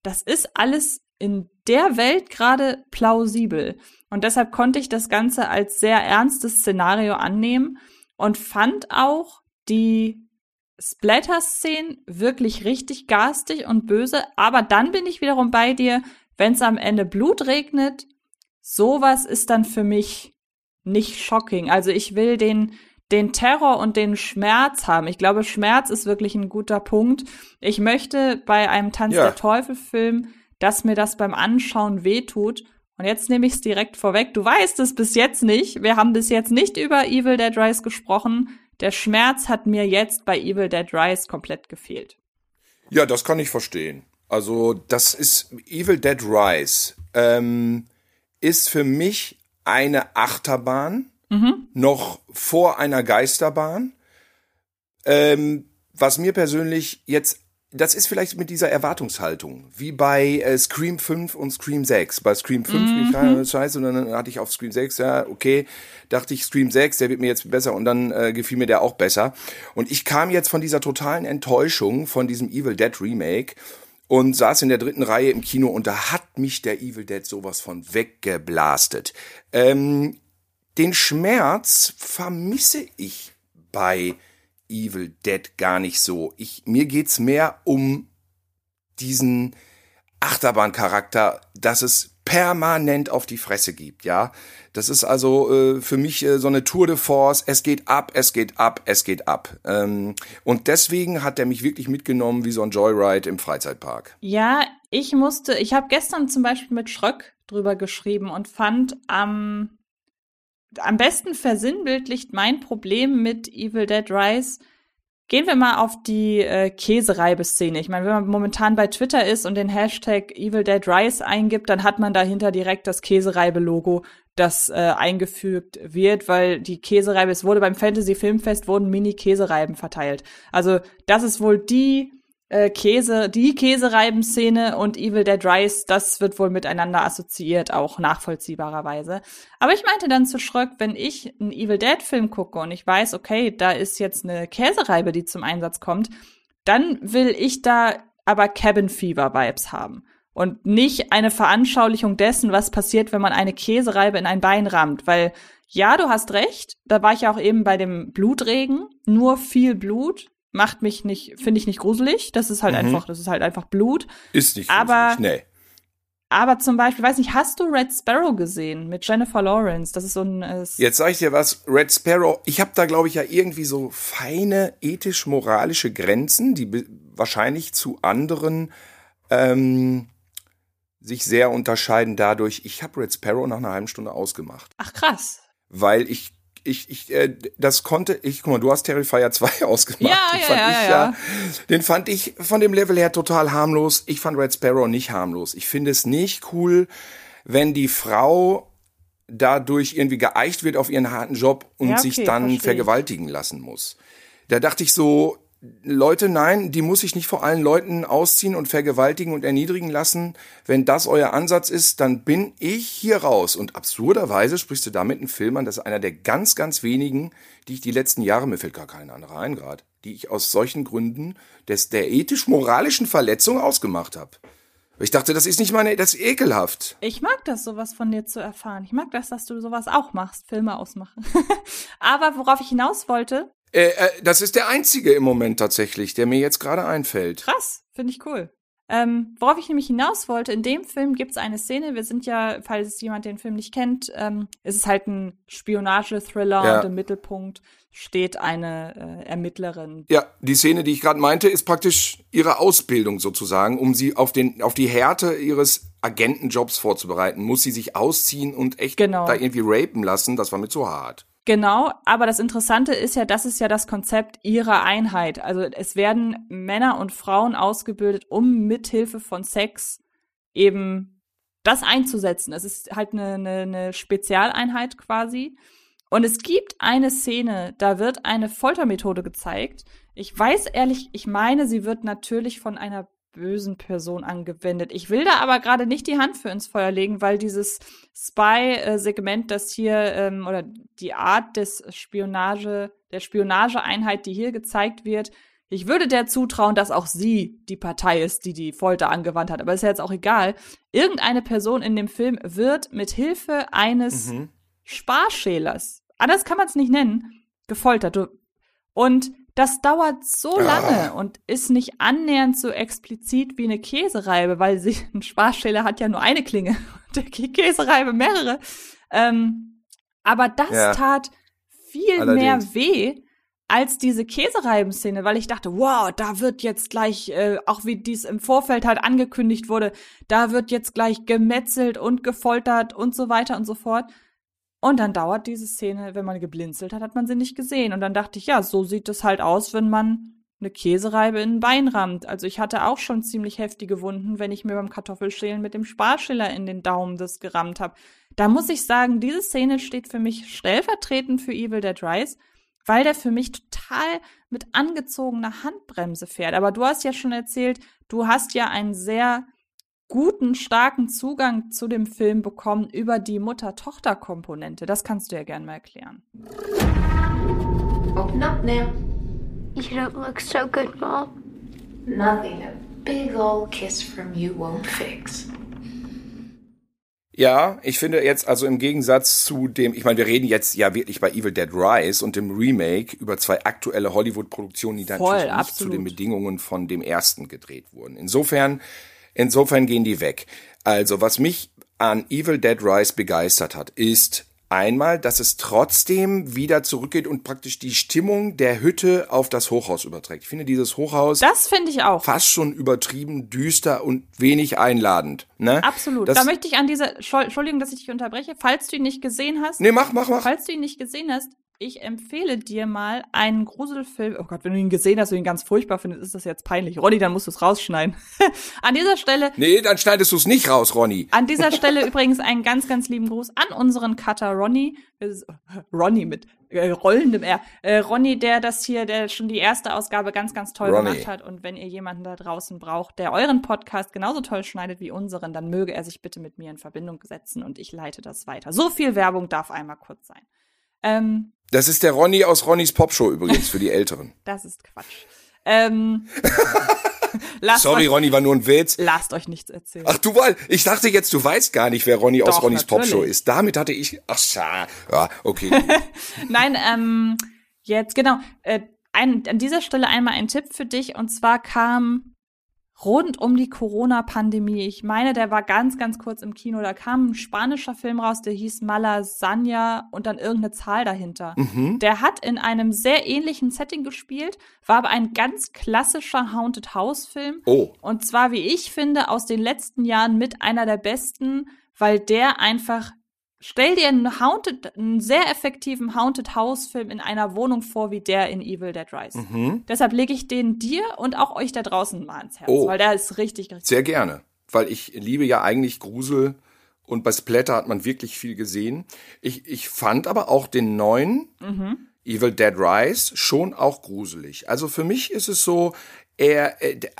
das ist alles in der Welt gerade plausibel. Und deshalb konnte ich das Ganze als sehr ernstes Szenario annehmen und fand auch die Splatter-Szenen wirklich richtig garstig und böse. Aber dann bin ich wiederum bei dir, wenn es am Ende Blut regnet, sowas ist dann für mich nicht shocking. Also ich will den, den Terror und den Schmerz haben. Ich glaube, Schmerz ist wirklich ein guter Punkt. Ich möchte bei einem Tanz ja. der Teufel Film, dass mir das beim Anschauen wehtut. Und jetzt nehme ich es direkt vorweg. Du weißt es bis jetzt nicht. Wir haben bis jetzt nicht über Evil Dead Rise gesprochen. Der Schmerz hat mir jetzt bei Evil Dead Rise komplett gefehlt. Ja, das kann ich verstehen. Also, das ist Evil Dead Rise. Ähm, ist für mich eine Achterbahn, mhm. noch vor einer Geisterbahn. Ähm, was mir persönlich jetzt das ist vielleicht mit dieser Erwartungshaltung, wie bei äh, Scream 5 und Scream 6. Bei Scream 5 mhm. bin ich rein, scheiße, und dann hatte ich auf Scream 6, ja, okay, dachte ich, Scream 6, der wird mir jetzt besser und dann äh, gefiel mir der auch besser. Und ich kam jetzt von dieser totalen Enttäuschung von diesem Evil Dead Remake und saß in der dritten Reihe im Kino und da hat mich der Evil Dead sowas von weggeblastet. Ähm, den Schmerz vermisse ich bei Evil Dead gar nicht so. Ich, mir geht's mehr um diesen Achterbahncharakter, dass es permanent auf die Fresse gibt, ja. Das ist also äh, für mich äh, so eine Tour de Force. Es geht ab, es geht ab, es geht ab. Ähm, und deswegen hat er mich wirklich mitgenommen wie so ein Joyride im Freizeitpark. Ja, ich musste, ich habe gestern zum Beispiel mit Schröck drüber geschrieben und fand am am besten versinnbildlicht mein Problem mit Evil Dead Rise. Gehen wir mal auf die äh, Käsereibe-Szene. Ich meine, wenn man momentan bei Twitter ist und den Hashtag Evil Dead Rise eingibt, dann hat man dahinter direkt das Käsereibe-Logo, das äh, eingefügt wird, weil die Käsereibe, es wurde beim Fantasy Filmfest, wurden Mini-Käsereiben verteilt. Also das ist wohl die äh, Käse, die Käsereiben-Szene und Evil Dead Rise, das wird wohl miteinander assoziiert, auch nachvollziehbarerweise. Aber ich meinte dann zu Schröck, wenn ich einen Evil Dead-Film gucke und ich weiß, okay, da ist jetzt eine Käsereibe, die zum Einsatz kommt, dann will ich da aber Cabin Fever-Vibes haben. Und nicht eine Veranschaulichung dessen, was passiert, wenn man eine Käsereibe in ein Bein rammt. Weil, ja, du hast recht, da war ich ja auch eben bei dem Blutregen, nur viel Blut, macht mich nicht, finde ich nicht gruselig. Das ist halt mhm. einfach, das ist halt einfach Blut. Ist nicht gruselig, aber, nee. Aber zum Beispiel, weiß nicht, hast du Red Sparrow gesehen mit Jennifer Lawrence? Das ist so ein. Äh, Jetzt sag ich dir was, Red Sparrow, ich habe da, glaube ich, ja irgendwie so feine ethisch-moralische Grenzen, die wahrscheinlich zu anderen ähm, sich sehr unterscheiden dadurch. Ich habe Red Sparrow nach einer halben Stunde ausgemacht. Ach krass. Weil ich ich, ich, äh, das konnte ich, guck mal, du hast Terrifier 2 ausgemacht. Ja, ja, ja, ich, ja, Den fand ich von dem Level her total harmlos. Ich fand Red Sparrow nicht harmlos. Ich finde es nicht cool, wenn die Frau dadurch irgendwie geeicht wird auf ihren harten Job und ja, okay, sich dann vergewaltigen lassen muss. Da dachte ich so, Leute, nein, die muss ich nicht vor allen Leuten ausziehen und vergewaltigen und erniedrigen lassen. Wenn das euer Ansatz ist, dann bin ich hier raus. Und absurderweise sprichst du damit einen Film an, das ist einer der ganz, ganz wenigen, die ich die letzten Jahre, mir fällt gar keine andere ein gerade, die ich aus solchen Gründen des, der ethisch-moralischen Verletzung ausgemacht habe. Ich dachte, das ist nicht meine, das ist ekelhaft. Ich mag das, sowas von dir zu erfahren. Ich mag das, dass du sowas auch machst, Filme ausmachen. Aber worauf ich hinaus wollte, äh, äh, das ist der einzige im Moment tatsächlich, der mir jetzt gerade einfällt. Krass, finde ich cool. Ähm, worauf ich nämlich hinaus wollte, in dem Film gibt es eine Szene, wir sind ja, falls jemand den Film nicht kennt, ähm, ist es halt ein Spionage-Thriller Ja. und im Mittelpunkt steht eine äh, Ermittlerin. Ja, die Szene, die ich gerade meinte, ist praktisch ihre Ausbildung sozusagen, um sie auf den auf die Härte ihres Agentenjobs vorzubereiten. Muss sie sich ausziehen und echt Genau. da irgendwie rapen lassen? Das war mir zu hart. Genau, aber das Interessante ist ja, das ist ja das Konzept ihrer Einheit. Also es werden Männer und Frauen ausgebildet, um mithilfe von Sex eben das einzusetzen. Es ist halt eine, eine, eine Spezialeinheit quasi. Und es gibt eine Szene, da wird eine Foltermethode gezeigt. Ich weiß ehrlich, ich meine, sie wird natürlich von einer bösen Person angewendet. Ich will da aber gerade nicht die Hand für ins Feuer legen, weil dieses Spy-Segment, das hier, ähm, oder die Art des Spionage, der Spionageeinheit, die hier gezeigt wird, ich würde der zutrauen, dass auch sie die Partei ist, die die Folter angewandt hat. Aber ist ja jetzt auch egal. Irgendeine Person in dem Film wird mit Hilfe eines Sparschälers, anders kann man es nicht nennen, gefoltert. Und das dauert so lange und ist nicht annähernd so explizit wie eine Käsereibe, weil sie, ein Sparschäler hat ja nur eine Klinge und der Kä- Käsereibe mehrere. Ähm, aber das Ja. tat viel Allerdings. mehr weh als diese Käsereiben-Szene, weil ich dachte, wow, da wird jetzt gleich, äh, auch wie dies im Vorfeld halt angekündigt wurde, da wird jetzt gleich gemetzelt und gefoltert und so weiter und so fort. Und dann dauert diese Szene, wenn man geblinzelt hat, hat man sie nicht gesehen. Und dann dachte ich, ja, so sieht es halt aus, wenn man eine Käsereibe in ein Bein rammt. Also ich hatte auch schon ziemlich heftige Wunden, wenn ich mir beim Kartoffelschälen mit dem Sparschiller in den Daumen das gerammt habe. Da muss ich sagen, diese Szene steht für mich stellvertretend für Evil Dead Rise, weil der für mich total mit angezogener Handbremse fährt. Aber du hast ja schon erzählt, du hast ja einen sehr guten, starken Zugang zu dem Film bekommen über die Mutter-Tochter-Komponente. Das kannst du ja gerne mal erklären. Open up now. You don't look so good, Mom. Nothing a big old kiss from you won't fix. Ja, ich finde jetzt also im Gegensatz zu dem, ich meine, wir reden jetzt ja wirklich bei Evil Dead Rise und dem Remake über zwei aktuelle Hollywood-Produktionen, die Voll, natürlich nicht absolut. zu den Bedingungen von dem ersten gedreht wurden. Insofern, insofern gehen die weg. Also, was mich an Evil Dead Rise begeistert hat, ist einmal, dass es trotzdem wieder zurückgeht und praktisch die Stimmung der Hütte auf das Hochhaus überträgt. Ich finde dieses Hochhaus Das finde ich auch. fast schon übertrieben, düster und wenig einladend. Ne? Absolut. Das, da möchte ich an dieser, Entschuldigung, dass ich dich unterbreche, falls du ihn nicht gesehen hast, nee, mach, mach, mach. falls du ihn nicht gesehen hast, ich empfehle dir mal einen Gruselfilm. Oh Gott, wenn du ihn gesehen hast und ihn ganz furchtbar findest, ist das jetzt peinlich. Ronny, dann musst du es rausschneiden. an dieser Stelle Nee, dann schneidest du es nicht raus, Ronny. An dieser Stelle übrigens einen ganz, ganz lieben Gruß an unseren Cutter Ronny. Äh, Ronny mit äh, rollendem R. Äh, Ronny, der das hier, der schon die erste Ausgabe ganz, ganz toll Ronny. gemacht hat. Und wenn ihr jemanden da draußen braucht, der euren Podcast genauso toll schneidet wie unseren, dann möge er sich bitte mit mir in Verbindung setzen und ich leite das weiter. So viel Werbung darf einmal kurz sein. Ähm, Das ist der Ronny aus Ronnys Popshow übrigens für die Älteren. das ist Quatsch. Ähm, Sorry, euch, Ronny, war nur ein Witz. lasst euch nichts erzählen. Ach du, weil ich dachte jetzt, du weißt gar nicht, wer Ronny aus Doch, Ronnys natürlich. Popshow ist. Damit hatte ich, ach scha, ja, okay. Nein, ähm, jetzt, genau. Äh, ein, an dieser Stelle einmal ein Tipp für dich. Und zwar kam rund um die Corona-Pandemie, ich meine, der war ganz, ganz kurz im Kino, da kam ein spanischer Film raus, der hieß Malasania und dann irgendeine Zahl dahinter. Der hat in einem sehr ähnlichen Setting gespielt, war aber ein ganz klassischer Haunted House-Film. Oh. Und zwar, wie ich finde, aus den letzten Jahren mit einer der besten, weil der einfach Stell dir einen Haunted, einen sehr effektiven Haunted House Film in einer Wohnung vor, wie der in Evil Dead Rise. Deshalb lege ich den dir und auch euch da draußen mal ans Herz, Oh. weil der ist richtig, richtig. Sehr gerne, weil ich liebe ja eigentlich Grusel und bei Splatter hat man wirklich viel gesehen. Ich, ich fand aber auch den neuen Evil Dead Rise schon auch gruselig. Also für mich ist es so, er, äh, der-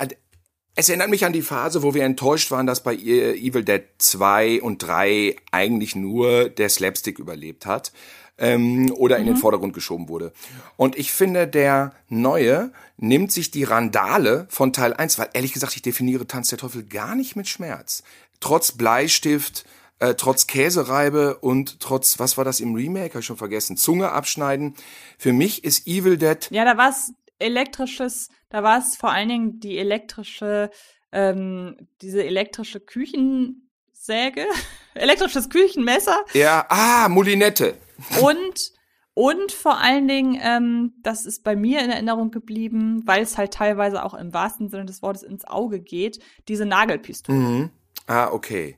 es erinnert mich an die Phase, wo wir enttäuscht waren, dass bei Evil Dead 2 und 3 eigentlich nur der Slapstick überlebt hat ähm, oder in den Vordergrund geschoben wurde. Und ich finde, der neue nimmt sich die Randale von Teil 1, weil ehrlich gesagt, ich definiere Tanz der Teufel gar nicht mit Schmerz. Trotz Bleistift, äh, trotz Käsereibe und trotz, was war das im Remake, habe ich schon vergessen, Zunge abschneiden. Für mich ist Evil Dead Ja, da war es elektrisches, da war es vor allen Dingen die elektrische ähm, diese elektrische Küchensäge, elektrisches Küchenmesser Ja, ah, Moulinette. und und vor allen Dingen, ähm, das ist bei mir in Erinnerung geblieben, weil es halt teilweise auch im wahrsten Sinne des Wortes ins Auge geht, diese Nagelpistole. Mhm. Ah, okay.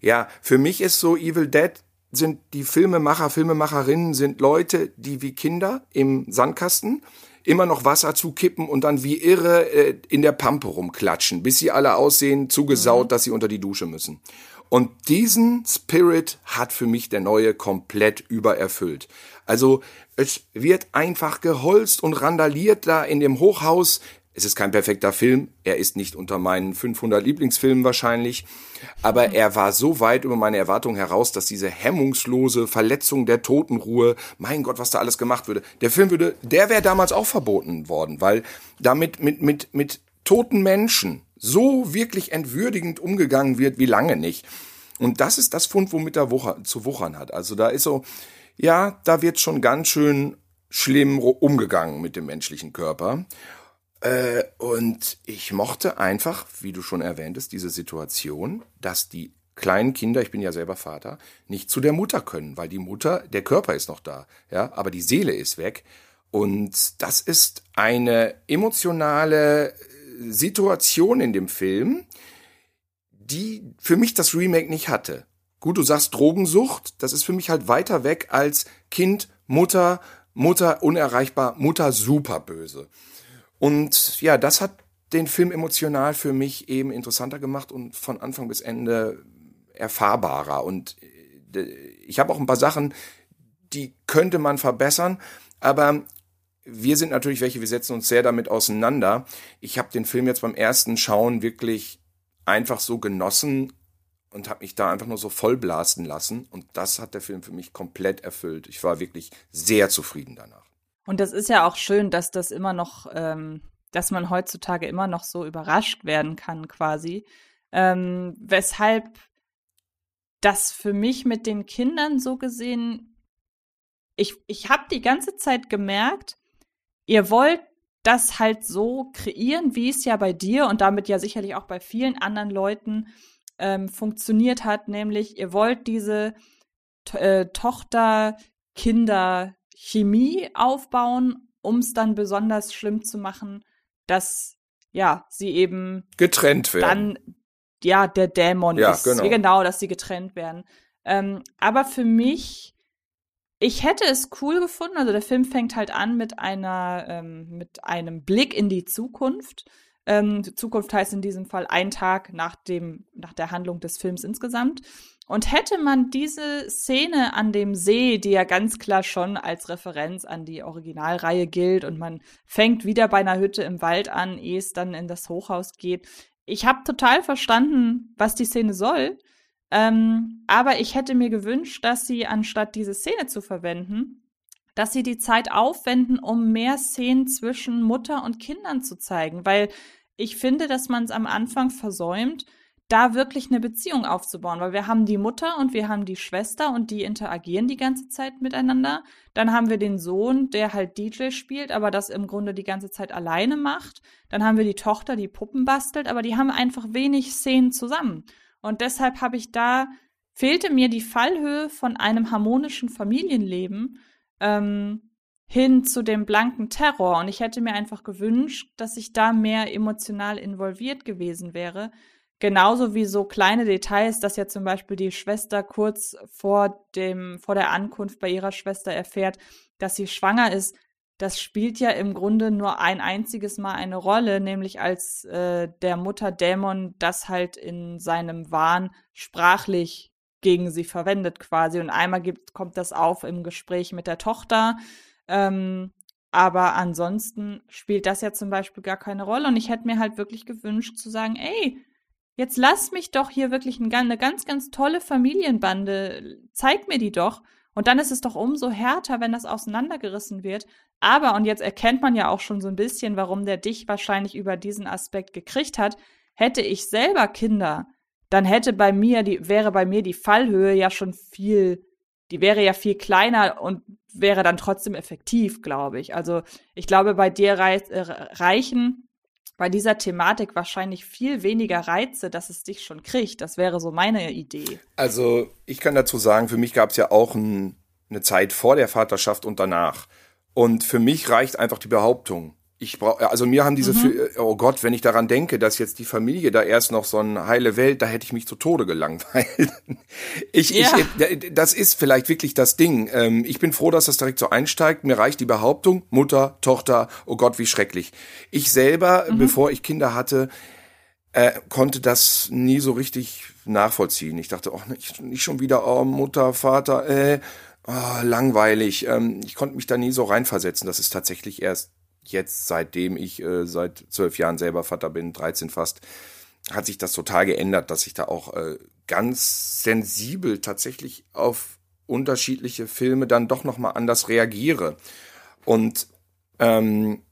Ja, für mich ist so Evil Dead sind die Filmemacher, Filmemacherinnen sind Leute, die wie Kinder im Sandkasten immer noch Wasser zukippen und dann wie irre äh, in der Pampe rumklatschen, bis sie alle aussehen, zugesaut, dass sie unter die Dusche müssen. Und diesen Spirit hat für mich der neue komplett übererfüllt. Also es wird einfach geholzt und randaliert da in dem Hochhaus. Es ist kein perfekter Film. Er ist nicht unter meinen 500 Lieblingsfilmen wahrscheinlich. Aber er war so weit über meine Erwartungen heraus, dass diese hemmungslose Verletzung der Totenruhe, mein Gott, was da alles gemacht würde. Der Film würde, der wäre damals auch verboten worden, weil damit mit, mit, mit toten Menschen so wirklich entwürdigend umgegangen wird, wie lange nicht. Und das ist das Fund, womit er wucher, zu wuchern hat. Also da ist so, ja, da wird schon ganz schön schlimm umgegangen mit dem menschlichen Körper. Äh, und ich mochte einfach, wie du schon erwähntest, diese Situation, dass die kleinen Kinder, ich bin ja selber Vater, nicht zu der Mutter können, weil die Mutter, der Körper ist noch da, ja, aber die Seele ist weg. Und das ist eine emotionale äh, Situation in dem Film, die für mich das Remake nicht hatte. Gut, du sagst Drogensucht, das ist für mich halt weiter weg als Kind, Mutter, Mutter unerreichbar, Mutter superböse. Und ja, das hat den Film emotional für mich eben interessanter gemacht und von Anfang bis Ende erfahrbarer. Und äh, ich habe auch ein paar Sachen, die könnte man verbessern, aber wir sind natürlich welche, wir setzen uns sehr damit auseinander. Ich habe den Film jetzt beim ersten Schauen wirklich einfach so genossen und habe mich da einfach nur so vollblasten lassen. Und das hat der Film für mich komplett erfüllt. Ich war wirklich sehr zufrieden danach. Und das ist ja auch schön, dass das immer noch, ähm, dass man heutzutage immer noch so überrascht werden kann, quasi. Ähm, weshalb das für mich mit den Kindern so gesehen, ich, ich habe die ganze Zeit gemerkt, ihr wollt das halt so kreieren, wie es ja bei dir und damit ja sicherlich auch bei vielen anderen Leuten ähm, funktioniert hat, nämlich ihr wollt diese T äh, Tochter-Kinder-Chemie aufbauen, um es dann besonders schlimm zu machen, dass ja sie eben Getrennt werden. dann ja der Dämon Ja, ist. genau. genau, dass sie getrennt werden. Ähm, aber für mich, ich hätte es cool gefunden. Also der Film fängt halt an mit einer ähm, mit einem Blick in die Zukunft. Ähm, Zukunft heißt in diesem Fall ein Tag nach dem nach der Handlung des Films insgesamt. Und hätte man diese Szene an dem See, die ja ganz klar schon als Referenz an die Originalreihe gilt und man fängt wieder bei einer Hütte im Wald an, ehe es dann in das Hochhaus geht. Ich habe total verstanden, was die Szene soll, ähm, aber ich hätte mir gewünscht, dass sie anstatt diese Szene zu verwenden, dass sie die Zeit aufwenden, um mehr Szenen zwischen Mutter und Kindern zu zeigen, weil ich finde, dass man es am Anfang versäumt, da wirklich eine Beziehung aufzubauen, weil wir haben die Mutter und wir haben die Schwester und die interagieren die ganze Zeit miteinander. Dann haben wir den Sohn, der halt DJ spielt, aber das im Grunde die ganze Zeit alleine macht. Dann haben wir die Tochter, die Puppen bastelt, aber die haben einfach wenig Szenen zusammen. Und deshalb habe ich da, fehlte mir die Fallhöhe von einem harmonischen Familienleben ähm, hin zu dem blanken Terror. Und ich hätte mir einfach gewünscht, dass ich da mehr emotional involviert gewesen wäre. Genauso wie so kleine Details, dass ja zum Beispiel die Schwester kurz vor dem, vor der Ankunft bei ihrer Schwester erfährt, dass sie schwanger ist. Das spielt ja im Grunde nur ein einziges Mal eine Rolle, nämlich als äh, der Mutterdämon das halt in seinem Wahn sprachlich gegen sie verwendet quasi. Und einmal gibt, kommt das auf im Gespräch mit der Tochter. Ähm, aber ansonsten spielt das ja zum Beispiel gar keine Rolle. Und ich hätte mir halt wirklich gewünscht zu sagen, ey, jetzt lass mich doch hier wirklich ein, eine ganz, ganz tolle Familienbande, zeig mir die doch. Und dann ist es doch umso härter, wenn das auseinandergerissen wird. Aber, und jetzt erkennt man ja auch schon so ein bisschen, warum der dich wahrscheinlich über diesen Aspekt gekriegt hat, hätte ich selber Kinder, dann hätte bei mir, die, wäre bei mir die Fallhöhe ja schon viel, die wäre ja viel kleiner und wäre dann trotzdem effektiv, glaube ich. Also ich glaube, bei dir äh, reichen bei dieser Thematik wahrscheinlich viel weniger Reize, dass es dich schon kriegt. Das wäre so meine Idee. Also ich kann dazu sagen, für mich gab es ja auch ein, eine Zeit vor der Vaterschaft und danach. Und für mich reicht einfach die Behauptung. Ich brauche, also mir haben diese, mhm. oh Gott, wenn ich daran denke, dass jetzt die Familie da erst noch so eine heile Welt, da hätte ich mich zu Tode gelangweilt. Ich, ja. ich, das ist vielleicht wirklich das Ding. Ähm, ich bin froh, dass das direkt so einsteigt. Mir reicht die Behauptung, Mutter, Tochter, oh Gott, wie schrecklich. Ich selber, mhm. bevor ich Kinder hatte, äh, konnte das nie so richtig nachvollziehen. Ich dachte, oh, nicht, nicht schon wieder, oh, Mutter, Vater, äh, oh, langweilig. Ähm, ich konnte mich da nie so reinversetzen. Das ist tatsächlich erst jetzt, seitdem ich äh, seit zwölf Jahren selber Vater bin, 13 fast, hat sich das total geändert, dass ich da auch äh, ganz sensibel tatsächlich auf unterschiedliche Filme dann doch noch mal anders reagiere. Und ähm,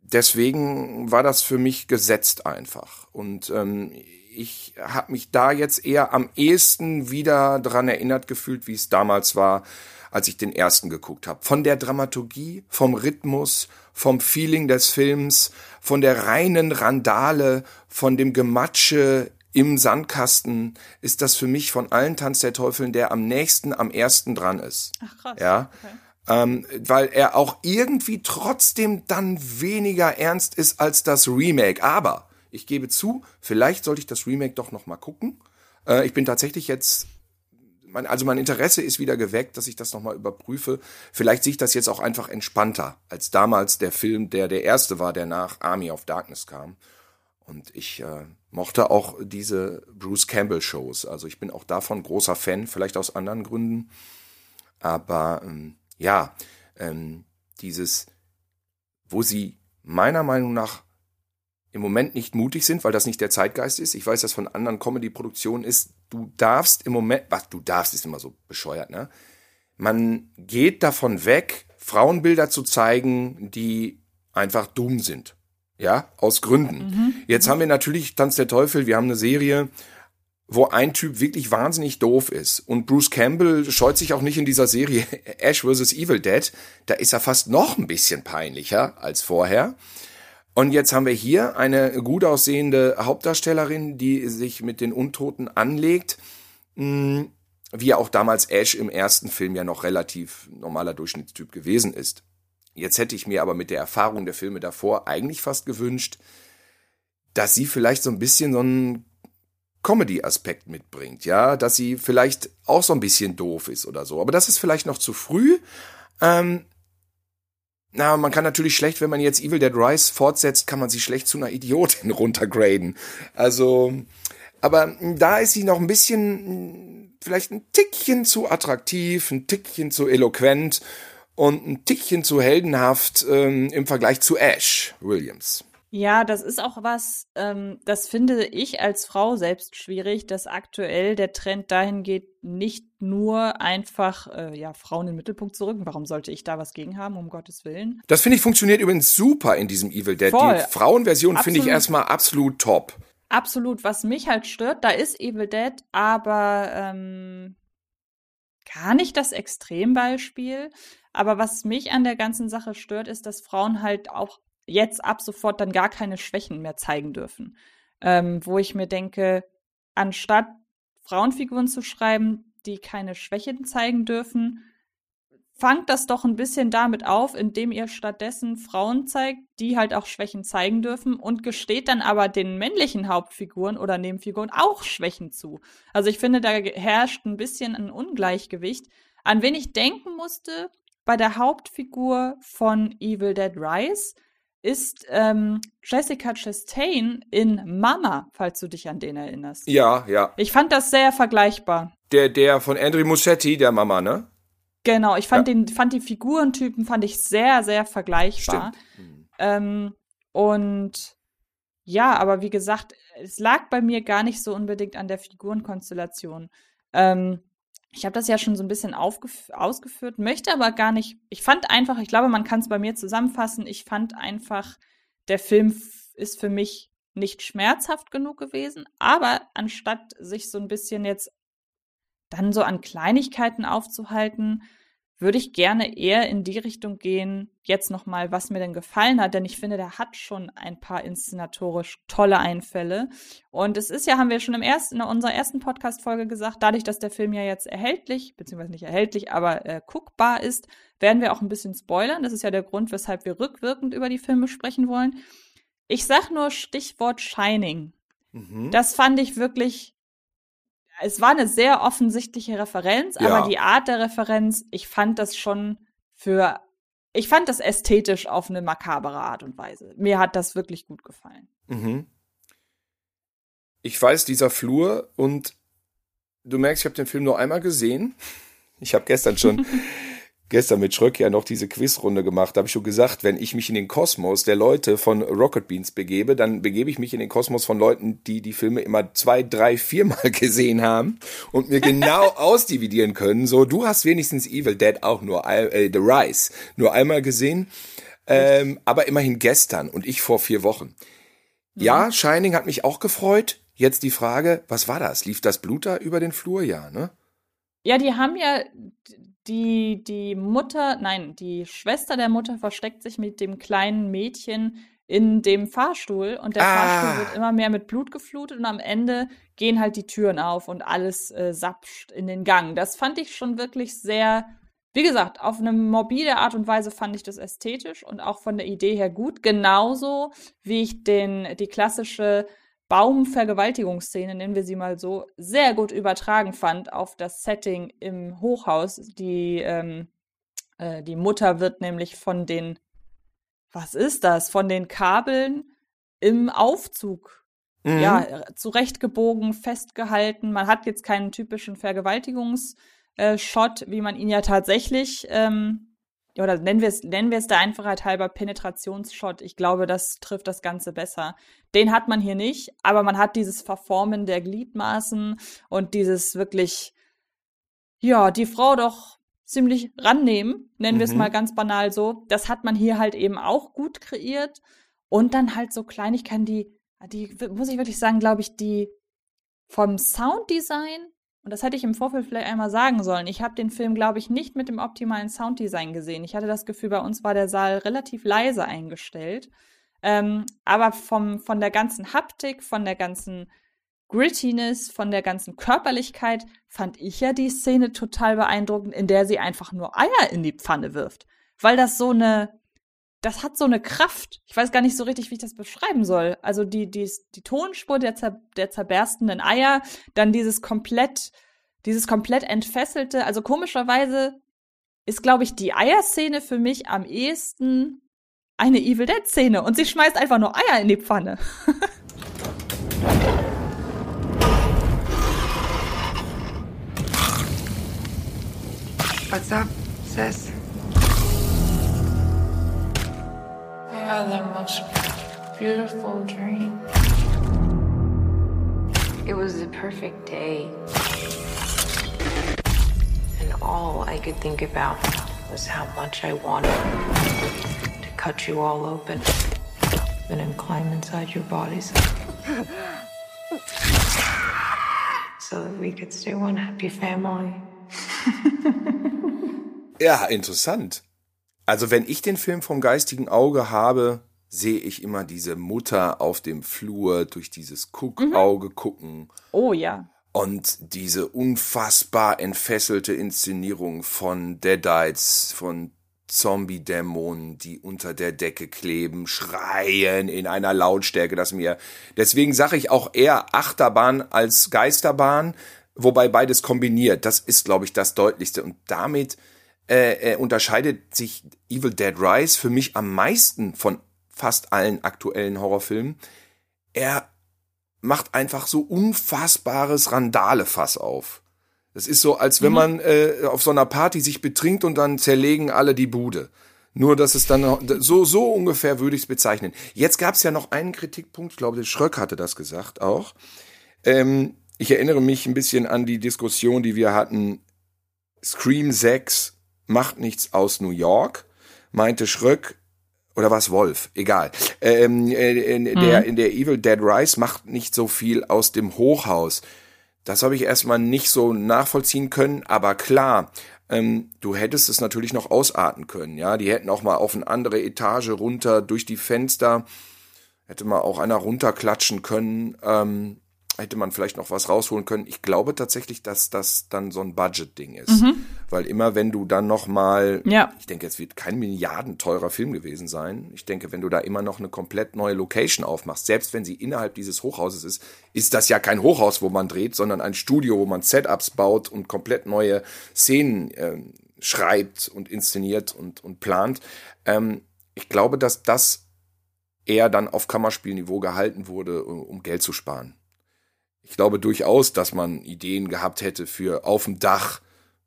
deswegen war das für mich gesetzt einfach. Und ähm, ich habe mich da jetzt eher am ehesten wieder dran erinnert gefühlt, wie es damals war, als ich den ersten geguckt habe. Von der Dramaturgie, vom Rhythmus, vom Feeling des Films, von der reinen Randale, von dem Gematsche im Sandkasten ist das für mich von allen Tanz der Teufeln der am nächsten am ersten dran ist. Ach krass. Ja. Okay. Ähm, weil er auch irgendwie trotzdem dann weniger ernst ist als das Remake. Aber ich gebe zu, vielleicht sollte ich das Remake doch noch mal gucken. Äh, ich bin tatsächlich jetzt mein, also mein Interesse ist wieder geweckt, dass ich das nochmal überprüfe. Vielleicht sehe ich das jetzt auch einfach entspannter als damals der Film, der der erste war, der nach Army of Darkness kam. Und ich äh, mochte auch diese Bruce Campbell Shows. Also ich bin auch davon großer Fan, vielleicht aus anderen Gründen. Aber ähm, ja, ähm, dieses, wo sie meiner Meinung nach im Moment nicht mutig sind, weil das nicht der Zeitgeist ist. Ich weiß, dass von anderen Comedy-Produktionen ist, du darfst im Moment, was du darfst, ist immer so bescheuert, ne? Man geht davon weg, Frauenbilder zu zeigen, die einfach dumm sind. Ja, aus Gründen. Mhm. Jetzt haben wir natürlich Tanz der Teufel, wir haben eine Serie, wo ein Typ wirklich wahnsinnig doof ist. Und Bruce Campbell scheut sich auch nicht in dieser Serie Ash vs. Evil Dead. Da ist er fast noch ein bisschen peinlicher als vorher. Und jetzt haben wir hier eine gut aussehende Hauptdarstellerin, die sich mit den Untoten anlegt. Hm, wie auch damals Ash im ersten Film ja noch relativ normaler Durchschnittstyp gewesen ist. Jetzt hätte ich mir aber mit der Erfahrung der Filme davor eigentlich fast gewünscht, dass sie vielleicht so ein bisschen so einen Comedy-Aspekt mitbringt, ja, dass sie vielleicht auch so ein bisschen doof ist oder so. Aber das ist vielleicht noch zu früh. Ähm, na, man kann natürlich schlecht, wenn man jetzt Evil Dead Rise fortsetzt, kann man sie schlecht zu einer Idiotin runtergraden. Also, aber da ist sie noch ein bisschen, vielleicht ein Tickchen zu attraktiv, ein Tickchen zu eloquent und ein Tickchen zu heldenhaft ähm, im Vergleich zu Ash Williams. Ja, das ist auch was, ähm, das finde ich als Frau selbst schwierig, dass aktuell der Trend dahin geht, nicht nur einfach äh, ja, Frauen in den Mittelpunkt zu rücken. Warum sollte ich da was gegen haben, um Gottes Willen? Das finde ich funktioniert übrigens super in diesem Evil Dead. Voll. Die Frauenversion finde ich erstmal absolut top. Absolut. Was mich halt stört, da ist Evil Dead, aber ähm, gar nicht das Extrembeispiel. Aber was mich an der ganzen Sache stört, ist, dass Frauen halt auch jetzt ab sofort dann gar keine Schwächen mehr zeigen dürfen. Ähm, wo ich mir denke, anstatt Frauenfiguren zu schreiben, die keine Schwächen zeigen dürfen, fangt das doch ein bisschen damit auf, indem ihr stattdessen Frauen zeigt, die halt auch Schwächen zeigen dürfen und gesteht dann aber den männlichen Hauptfiguren oder Nebenfiguren auch Schwächen zu. Also ich finde, da herrscht ein bisschen ein Ungleichgewicht. An wen ich denken musste bei der Hauptfigur von Evil Dead Rise, ist ähm, Jessica Chastain in Mama, falls du dich an den erinnerst. Ja, ja. Ich fand das sehr vergleichbar. Der, der von Andrew Muschetti, der Mama, ne? Genau, ich fand ja. den, fand die Figurentypen fand ich sehr, sehr vergleichbar. Stimmt. Ähm, und ja, aber wie gesagt, es lag bei mir gar nicht so unbedingt an der Figurenkonstellation. Ähm, ich habe das ja schon so ein bisschen ausgeführt, möchte aber gar nicht. Ich fand einfach, ich glaube, man kann es bei mir zusammenfassen. Ich fand einfach, der Film ist für mich nicht schmerzhaft genug gewesen, aber anstatt sich so ein bisschen jetzt dann so an Kleinigkeiten aufzuhalten, würde ich gerne eher in die Richtung gehen, jetzt nochmal, was mir denn gefallen hat, denn ich finde, der hat schon ein paar inszenatorisch tolle Einfälle. Und es ist ja, haben wir schon im ersten, in unserer ersten Podcast-Folge gesagt, dadurch, dass der Film ja jetzt erhältlich, beziehungsweise nicht erhältlich, aber äh, guckbar ist, werden wir auch ein bisschen spoilern. Das ist ja der Grund, weshalb wir rückwirkend über die Filme sprechen wollen. Ich sag nur Stichwort Shining. Mhm. Das fand ich wirklich es war eine sehr offensichtliche Referenz, Ja. aber die Art der Referenz, ich fand das schon für, ich fand das ästhetisch auf eine makabere Art und Weise. Mir hat das wirklich gut gefallen. Mhm. Ich weiß, dieser Flur und du merkst, ich habe den Film nur einmal gesehen. Ich habe gestern schon, gestern mit Schröck ja noch diese Quizrunde gemacht. Da habe ich schon gesagt, wenn ich mich in den Kosmos der Leute von Rocket Beans begebe, dann begebe ich mich in den Kosmos von Leuten, die die Filme immer zwei, drei, viermal gesehen haben und mir genau ausdividieren können. So, du hast wenigstens Evil Dead auch nur, äh, The Rise, nur einmal gesehen. Ähm, aber immerhin gestern und ich vor vier Wochen. Ja, Shining hat mich auch gefreut. Jetzt die Frage, was war das? Lief das Blut da über den Flur? Ja, ne? Ja, die haben ja die, die Mutter, nein, die Schwester der Mutter versteckt sich mit dem kleinen Mädchen in dem Fahrstuhl und der Ah. Fahrstuhl wird immer mehr mit Blut geflutet und am Ende gehen halt die Türen auf und alles äh, sapscht in den Gang. Das fand ich schon wirklich sehr, wie gesagt, auf eine morbide Art und Weise fand ich das ästhetisch und auch von der Idee her gut. Genauso wie ich den, die klassische Baumvergewaltigungsszene, nennen wir sie mal so, sehr gut übertragen fand auf das Setting im Hochhaus. Die, ähm, äh, die Mutter wird nämlich von den, was ist das, von den Kabeln im Aufzug Mhm. ja, äh, zurechtgebogen, festgehalten. Man hat jetzt keinen typischen Vergewaltigungs-Shot, wie man ihn ja tatsächlich, ähm, oder nennen wir es, nennen wir es der Einfachheit halber Penetrationsshot. Ich glaube, das trifft das Ganze besser. Den hat man hier nicht, aber man hat dieses Verformen der Gliedmaßen und dieses wirklich, ja, die Frau doch ziemlich rannehmen, nennen wir es Mhm. mal ganz banal so. Das hat man hier halt eben auch gut kreiert. Und dann halt so Kleinigkeiten, die, die muss ich wirklich sagen, glaube ich, die vom Sounddesign, und das hätte ich im Vorfeld vielleicht einmal sagen sollen, ich habe den Film, glaube ich, nicht mit dem optimalen Sounddesign gesehen. Ich hatte das Gefühl, bei uns war der Saal relativ leise eingestellt. Ähm, aber vom, von der ganzen Haptik, von der ganzen Grittiness, von der ganzen Körperlichkeit fand ich ja die Szene total beeindruckend, in der sie einfach nur Eier in die Pfanne wirft. Weil das so eine, das hat so eine Kraft. Ich weiß gar nicht so richtig, wie ich das beschreiben soll. Also die, die, die Tonspur der, zer, der zerberstenden Eier, dann dieses komplett, dieses komplett entfesselte, also komischerweise ist, glaube ich, die Eierszene für mich am ehesten eine Evil Dead Szene und sie schmeißt einfach nur Eier in die Pfanne. What's up, sis? Had the most beautiful dream. It was the perfect day. And all I could think about was how much I wanted to cut you all open and then climb inside your bodies. So that we could stay one happy family. Ja, interessant. Also wenn ich den Film vom geistigen Auge habe, sehe ich immer diese Mutter auf dem Flur durch dieses Guckauge gucken Oh ja. und diese unfassbar entfesselte Inszenierung von Deadites, von Zombie-Dämonen, die unter der Decke kleben, schreien in einer Lautstärke, dass mir, deswegen sage ich auch eher Achterbahn als Geisterbahn, wobei beides kombiniert. Das ist, glaube ich, das Deutlichste. Und damit äh, äh, unterscheidet sich Evil Dead Rise für mich am meisten von fast allen aktuellen Horrorfilmen. Er macht einfach so unfassbares Randale-Fass auf. Das ist so, als wenn man äh, auf so einer Party sich betrinkt und dann zerlegen alle die Bude. Nur, dass es dann so, so ungefähr würde ich es bezeichnen. Jetzt gab es ja noch einen Kritikpunkt, ich glaube, der Schröck hatte das gesagt auch. Ähm, ich erinnere mich ein bisschen an die Diskussion, die wir hatten. Scream 6 macht nichts aus New York, meinte Schröck, oder was Wolf, egal. Ähm, äh, in, der, in der Evil Dead Rise macht nicht so viel aus dem Hochhaus. Das habe ich erstmal nicht so nachvollziehen können, aber klar, Ähm, du hättest es natürlich noch ausarten können, ja. Die hätten auch mal auf eine andere Etage runter durch die Fenster, hätte mal auch einer runterklatschen können. Ähm, hätte man vielleicht noch was rausholen können. Ich glaube tatsächlich, dass das dann so ein Budget-Ding ist. Mhm. Weil immer, wenn du dann noch mal, ja. ich denke, es wird kein milliardenteurer Film gewesen sein. Ich denke, wenn du da immer noch eine komplett neue Location aufmachst, selbst wenn sie innerhalb dieses Hochhauses ist, ist das ja kein Hochhaus, wo man dreht, sondern ein Studio, wo man Setups baut und komplett neue Szenen äh, schreibt und inszeniert und, und plant. Ähm, ich glaube, dass das eher dann auf Kammerspielniveau gehalten wurde, um Geld zu sparen ich glaube durchaus, dass man Ideen gehabt hätte für auf dem Dach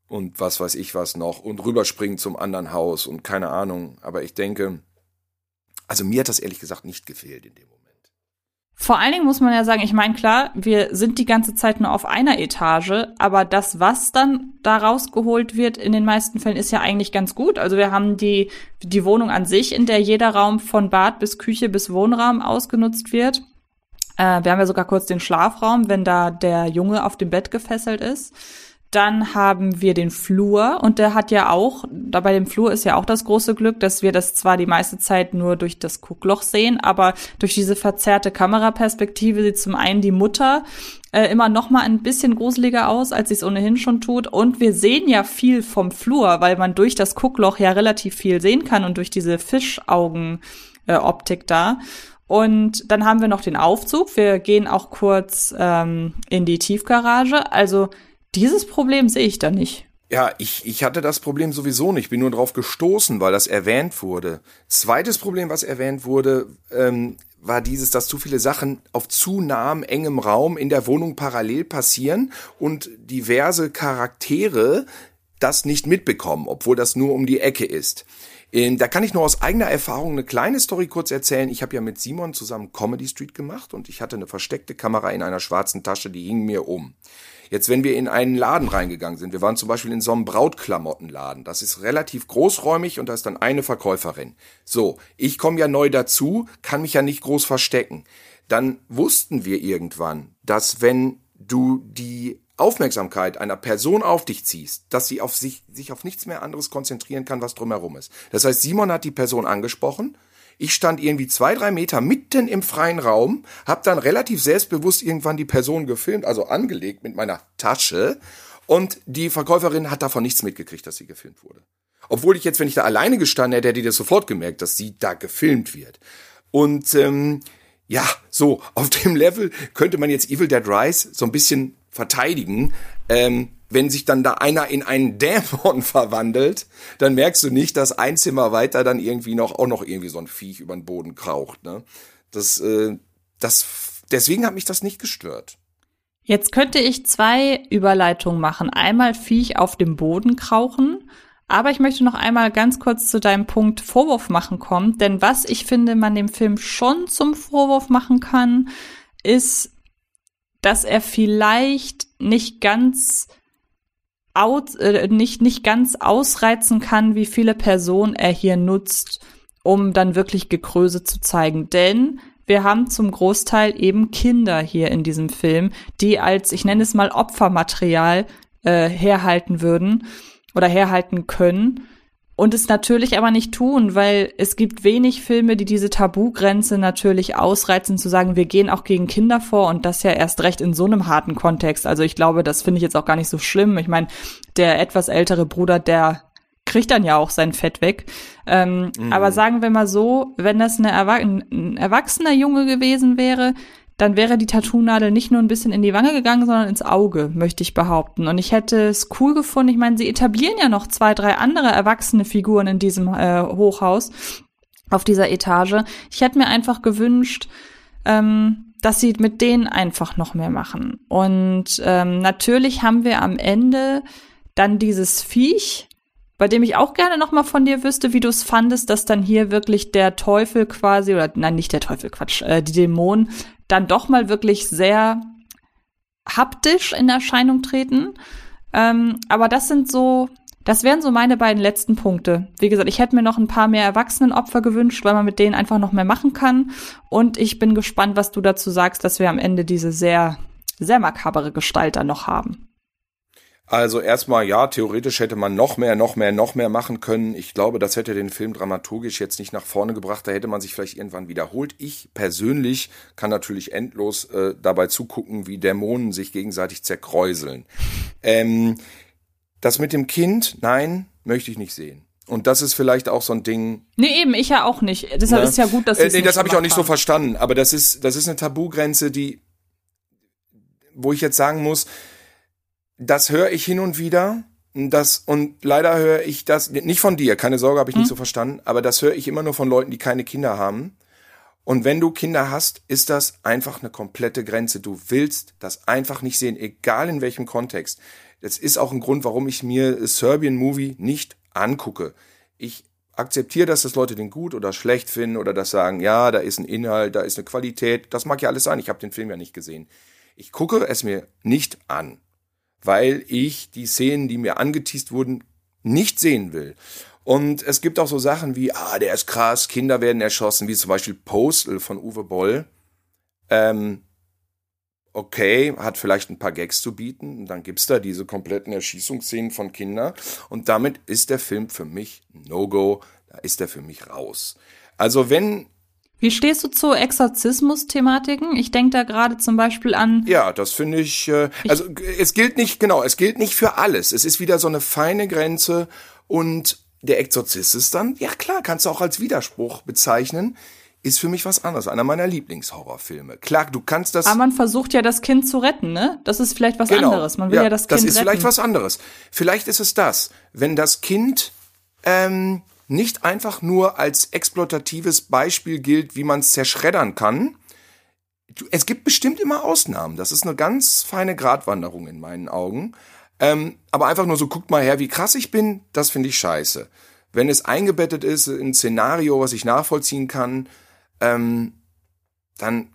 und was weiß ich was noch und rüberspringen zum anderen Haus und keine Ahnung. Aber ich denke, also mir hat das ehrlich gesagt nicht gefehlt in dem Moment. Vor allen Dingen muss man ja sagen, ich meine, klar, wir sind die ganze Zeit nur auf einer Etage, aber das, was dann da rausgeholt wird in den meisten Fällen, ist ja eigentlich ganz gut. Also wir haben die, die Wohnung an sich, in der jeder Raum von Bad bis Küche bis Wohnraum ausgenutzt wird. Äh, wir haben ja sogar kurz den Schlafraum, wenn da der Junge auf dem Bett gefesselt ist. Dann haben wir den Flur und der hat ja auch, da bei dem Flur ist ja auch das große Glück, dass wir das zwar die meiste Zeit nur durch das Guckloch sehen, aber durch diese verzerrte Kameraperspektive sieht zum einen die Mutter äh, immer noch mal ein bisschen gruseliger aus, als sie es ohnehin schon tut und wir sehen ja viel vom Flur, weil man durch das Guckloch ja relativ viel sehen kann und durch diese Fischaugen äh, da. Und dann haben wir noch den Aufzug. Wir gehen auch kurz ähm, in die Tiefgarage. Also dieses Problem sehe ich da nicht. Ja, ich, ich hatte das Problem sowieso nicht. Bin nur drauf gestoßen, weil das erwähnt wurde. Zweites Problem, was erwähnt wurde, ähm, war dieses, dass zu viele Sachen auf zu nahem, engem Raum in der Wohnung parallel passieren und diverse Charaktere das nicht mitbekommen, obwohl das nur um die Ecke ist. Ähm, da kann ich nur aus eigener Erfahrung eine kleine Story kurz erzählen. Ich habe ja mit Simon zusammen Comedy Street gemacht und ich hatte eine versteckte Kamera in einer schwarzen Tasche, die hing mir um. Jetzt, wenn wir in einen Laden reingegangen sind, wir waren zum Beispiel in so einem Brautklamottenladen, das ist relativ großräumig und da ist dann eine Verkäuferin. So, ich komme ja neu dazu, kann mich ja nicht groß verstecken. Dann wussten wir irgendwann, dass wenn du die Aufmerksamkeit einer Person auf dich ziehst, dass sie auf sich, sich auf nichts mehr anderes konzentrieren kann, was drumherum ist. Das heißt, Simon hat die Person angesprochen. Ich stand irgendwie zwei, drei Meter mitten im freien Raum, hab dann relativ selbstbewusst irgendwann die Person gefilmt, also angelegt mit meiner Tasche. Und die Verkäuferin hat davon nichts mitgekriegt, dass sie gefilmt wurde. Obwohl ich jetzt, wenn ich da alleine gestanden hätte, hätte ich das sofort gemerkt, dass sie da gefilmt wird. Und ähm, ja, so, auf dem Level könnte man jetzt Evil Dead Rise so ein bisschen verteidigen. Ähm, wenn sich dann da einer in einen Dämon verwandelt, dann merkst du nicht, dass ein Zimmer weiter dann irgendwie noch auch noch irgendwie so ein Viech über den Boden kraucht. Ne? Das, äh, das, deswegen hat mich das nicht gestört. Jetzt könnte ich zwei Überleitungen machen. Einmal Viech auf dem Boden krauchen, aber ich möchte noch einmal ganz kurz zu deinem Punkt Vorwurf machen kommen, denn was ich finde, man dem Film schon zum Vorwurf machen kann, ist dass er vielleicht nicht ganz aus, äh, nicht, nicht ganz ausreizen kann, wie viele Personen er hier nutzt, um dann wirklich Gekröse zu zeigen. Denn wir haben zum Großteil eben Kinder hier in diesem Film, die als, ich nenne es mal, Opfermaterial äh, herhalten würden oder herhalten können und es natürlich aber nicht tun, weil es gibt wenig Filme, die diese Tabugrenze natürlich ausreizen, zu sagen, wir gehen auch gegen Kinder vor und das ja erst recht in so einem harten Kontext. Also ich glaube, das finde ich jetzt auch gar nicht so schlimm. Ich meine, der etwas ältere Bruder, der kriegt dann ja auch sein Fett weg. Ähm, mhm. Aber sagen wir mal so, wenn das eine Erwa ein erwachsener Junge gewesen wäre, dann wäre die Tattoo-Nadel nicht nur ein bisschen in die Wange gegangen, sondern ins Auge, möchte ich behaupten. Und ich hätte es cool gefunden. Ich meine, sie etablieren ja noch zwei, drei andere erwachsene Figuren in diesem äh, Hochhaus, auf dieser Etage. Ich hätte mir einfach gewünscht, ähm, dass sie mit denen einfach noch mehr machen. Und ähm, natürlich haben wir am Ende dann dieses Viech, bei dem ich auch gerne noch mal von dir wüsste, wie du es fandest, dass dann hier wirklich der Teufel quasi oder nein, nicht der Teufel, Quatsch, äh, die Dämonen dann doch mal wirklich sehr haptisch in Erscheinung treten. Ähm, aber das sind so, das wären so meine beiden letzten Punkte. Wie gesagt, ich hätte mir noch ein paar mehr Erwachsenenopfer gewünscht, weil man mit denen einfach noch mehr machen kann. Und ich bin gespannt, was du dazu sagst, dass wir am Ende diese sehr, sehr makabere Gestalt dann noch haben. Also erstmal, ja, theoretisch hätte man noch mehr, noch mehr, noch mehr machen können. Ich glaube, das hätte den Film dramaturgisch jetzt nicht nach vorne gebracht. Da hätte man sich vielleicht irgendwann wiederholt. Ich persönlich kann natürlich endlos äh, dabei zugucken, wie Dämonen sich gegenseitig zerkräuseln. Ähm, das mit dem Kind, nein, möchte ich nicht sehen. Und das ist vielleicht auch so ein Ding. Nee, eben, ich ja auch nicht. Deshalb ne? ist ja gut, dass äh, Nee, das habe ich auch nicht so verstanden. Aber das ist, das ist eine Tabugrenze, die, wo ich jetzt sagen muss, das höre ich hin und wieder. Das, und leider höre ich das, nicht von dir, keine Sorge, habe ich nicht so verstanden, aber das höre ich immer nur von Leuten, die keine Kinder haben. Und wenn du Kinder hast, ist das einfach eine komplette Grenze. Du willst das einfach nicht sehen, egal in welchem Kontext. Das ist auch ein Grund, warum ich mir Serbian Movie nicht angucke. Ich akzeptiere, dass das Leute den gut oder schlecht finden oder das sagen, ja, da ist ein Inhalt, da ist eine Qualität. Das mag ja alles sein. Ich habe den Film ja nicht gesehen. Ich gucke es mir nicht an weil ich die Szenen, die mir angeteased wurden, nicht sehen will. Und es gibt auch so Sachen wie, ah, der ist krass, Kinder werden erschossen, wie zum Beispiel Postal von Uwe Boll. Ähm, okay, hat vielleicht ein paar Gags zu bieten. Und dann gibt's da diese kompletten Erschießungsszenen von Kindern. Und damit ist der Film für mich No-Go. Da ist er für mich raus. Also wenn Wie stehst du zu Exorzismus-Thematiken? Ich denke da gerade zum Beispiel an. Ja, das finde ich, äh, also es gilt nicht, genau, es gilt nicht für alles. Es ist wieder so eine feine Grenze und der Exorzist ist dann, ja klar, kannst du auch als Widerspruch bezeichnen, ist für mich was anderes. Einer meiner Lieblingshorrorfilme. Klar, du kannst das. Aber man versucht ja das Kind zu retten, ne? Das ist vielleicht was Genau. anderes. Man will ja, das Kind Das ist retten. vielleicht was anderes. Vielleicht ist es das, wenn das Kind ähm, nicht einfach nur als exploitatives Beispiel gilt, wie man es zerschreddern kann. Es gibt bestimmt immer Ausnahmen. Das ist eine ganz feine Gratwanderung in meinen Augen. Ähm, aber einfach nur so, guckt mal her, wie krass ich bin, das finde ich scheiße. Wenn es eingebettet ist in ein Szenario, was ich nachvollziehen kann, ähm, dann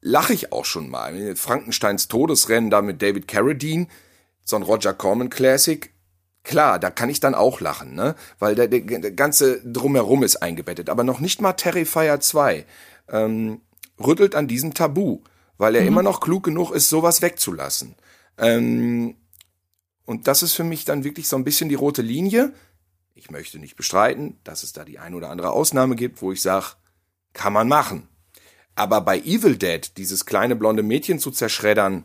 lache ich auch schon mal. Frankensteins Todesrennen da mit David Carradine, so ein Roger Corman Classic. Klar, da kann ich dann auch lachen, ne? Weil der, der, der ganze Drumherum ist eingebettet. Aber noch nicht mal Terrifier 2 ähm, rüttelt an diesem Tabu, weil er immer noch klug genug ist, sowas wegzulassen. Ähm, und das ist für mich dann wirklich so ein bisschen die rote Linie. Ich möchte nicht bestreiten, dass es da die ein oder andere Ausnahme gibt, wo ich sage, kann man machen. Aber bei Evil Dead, dieses kleine blonde Mädchen zu zerschreddern,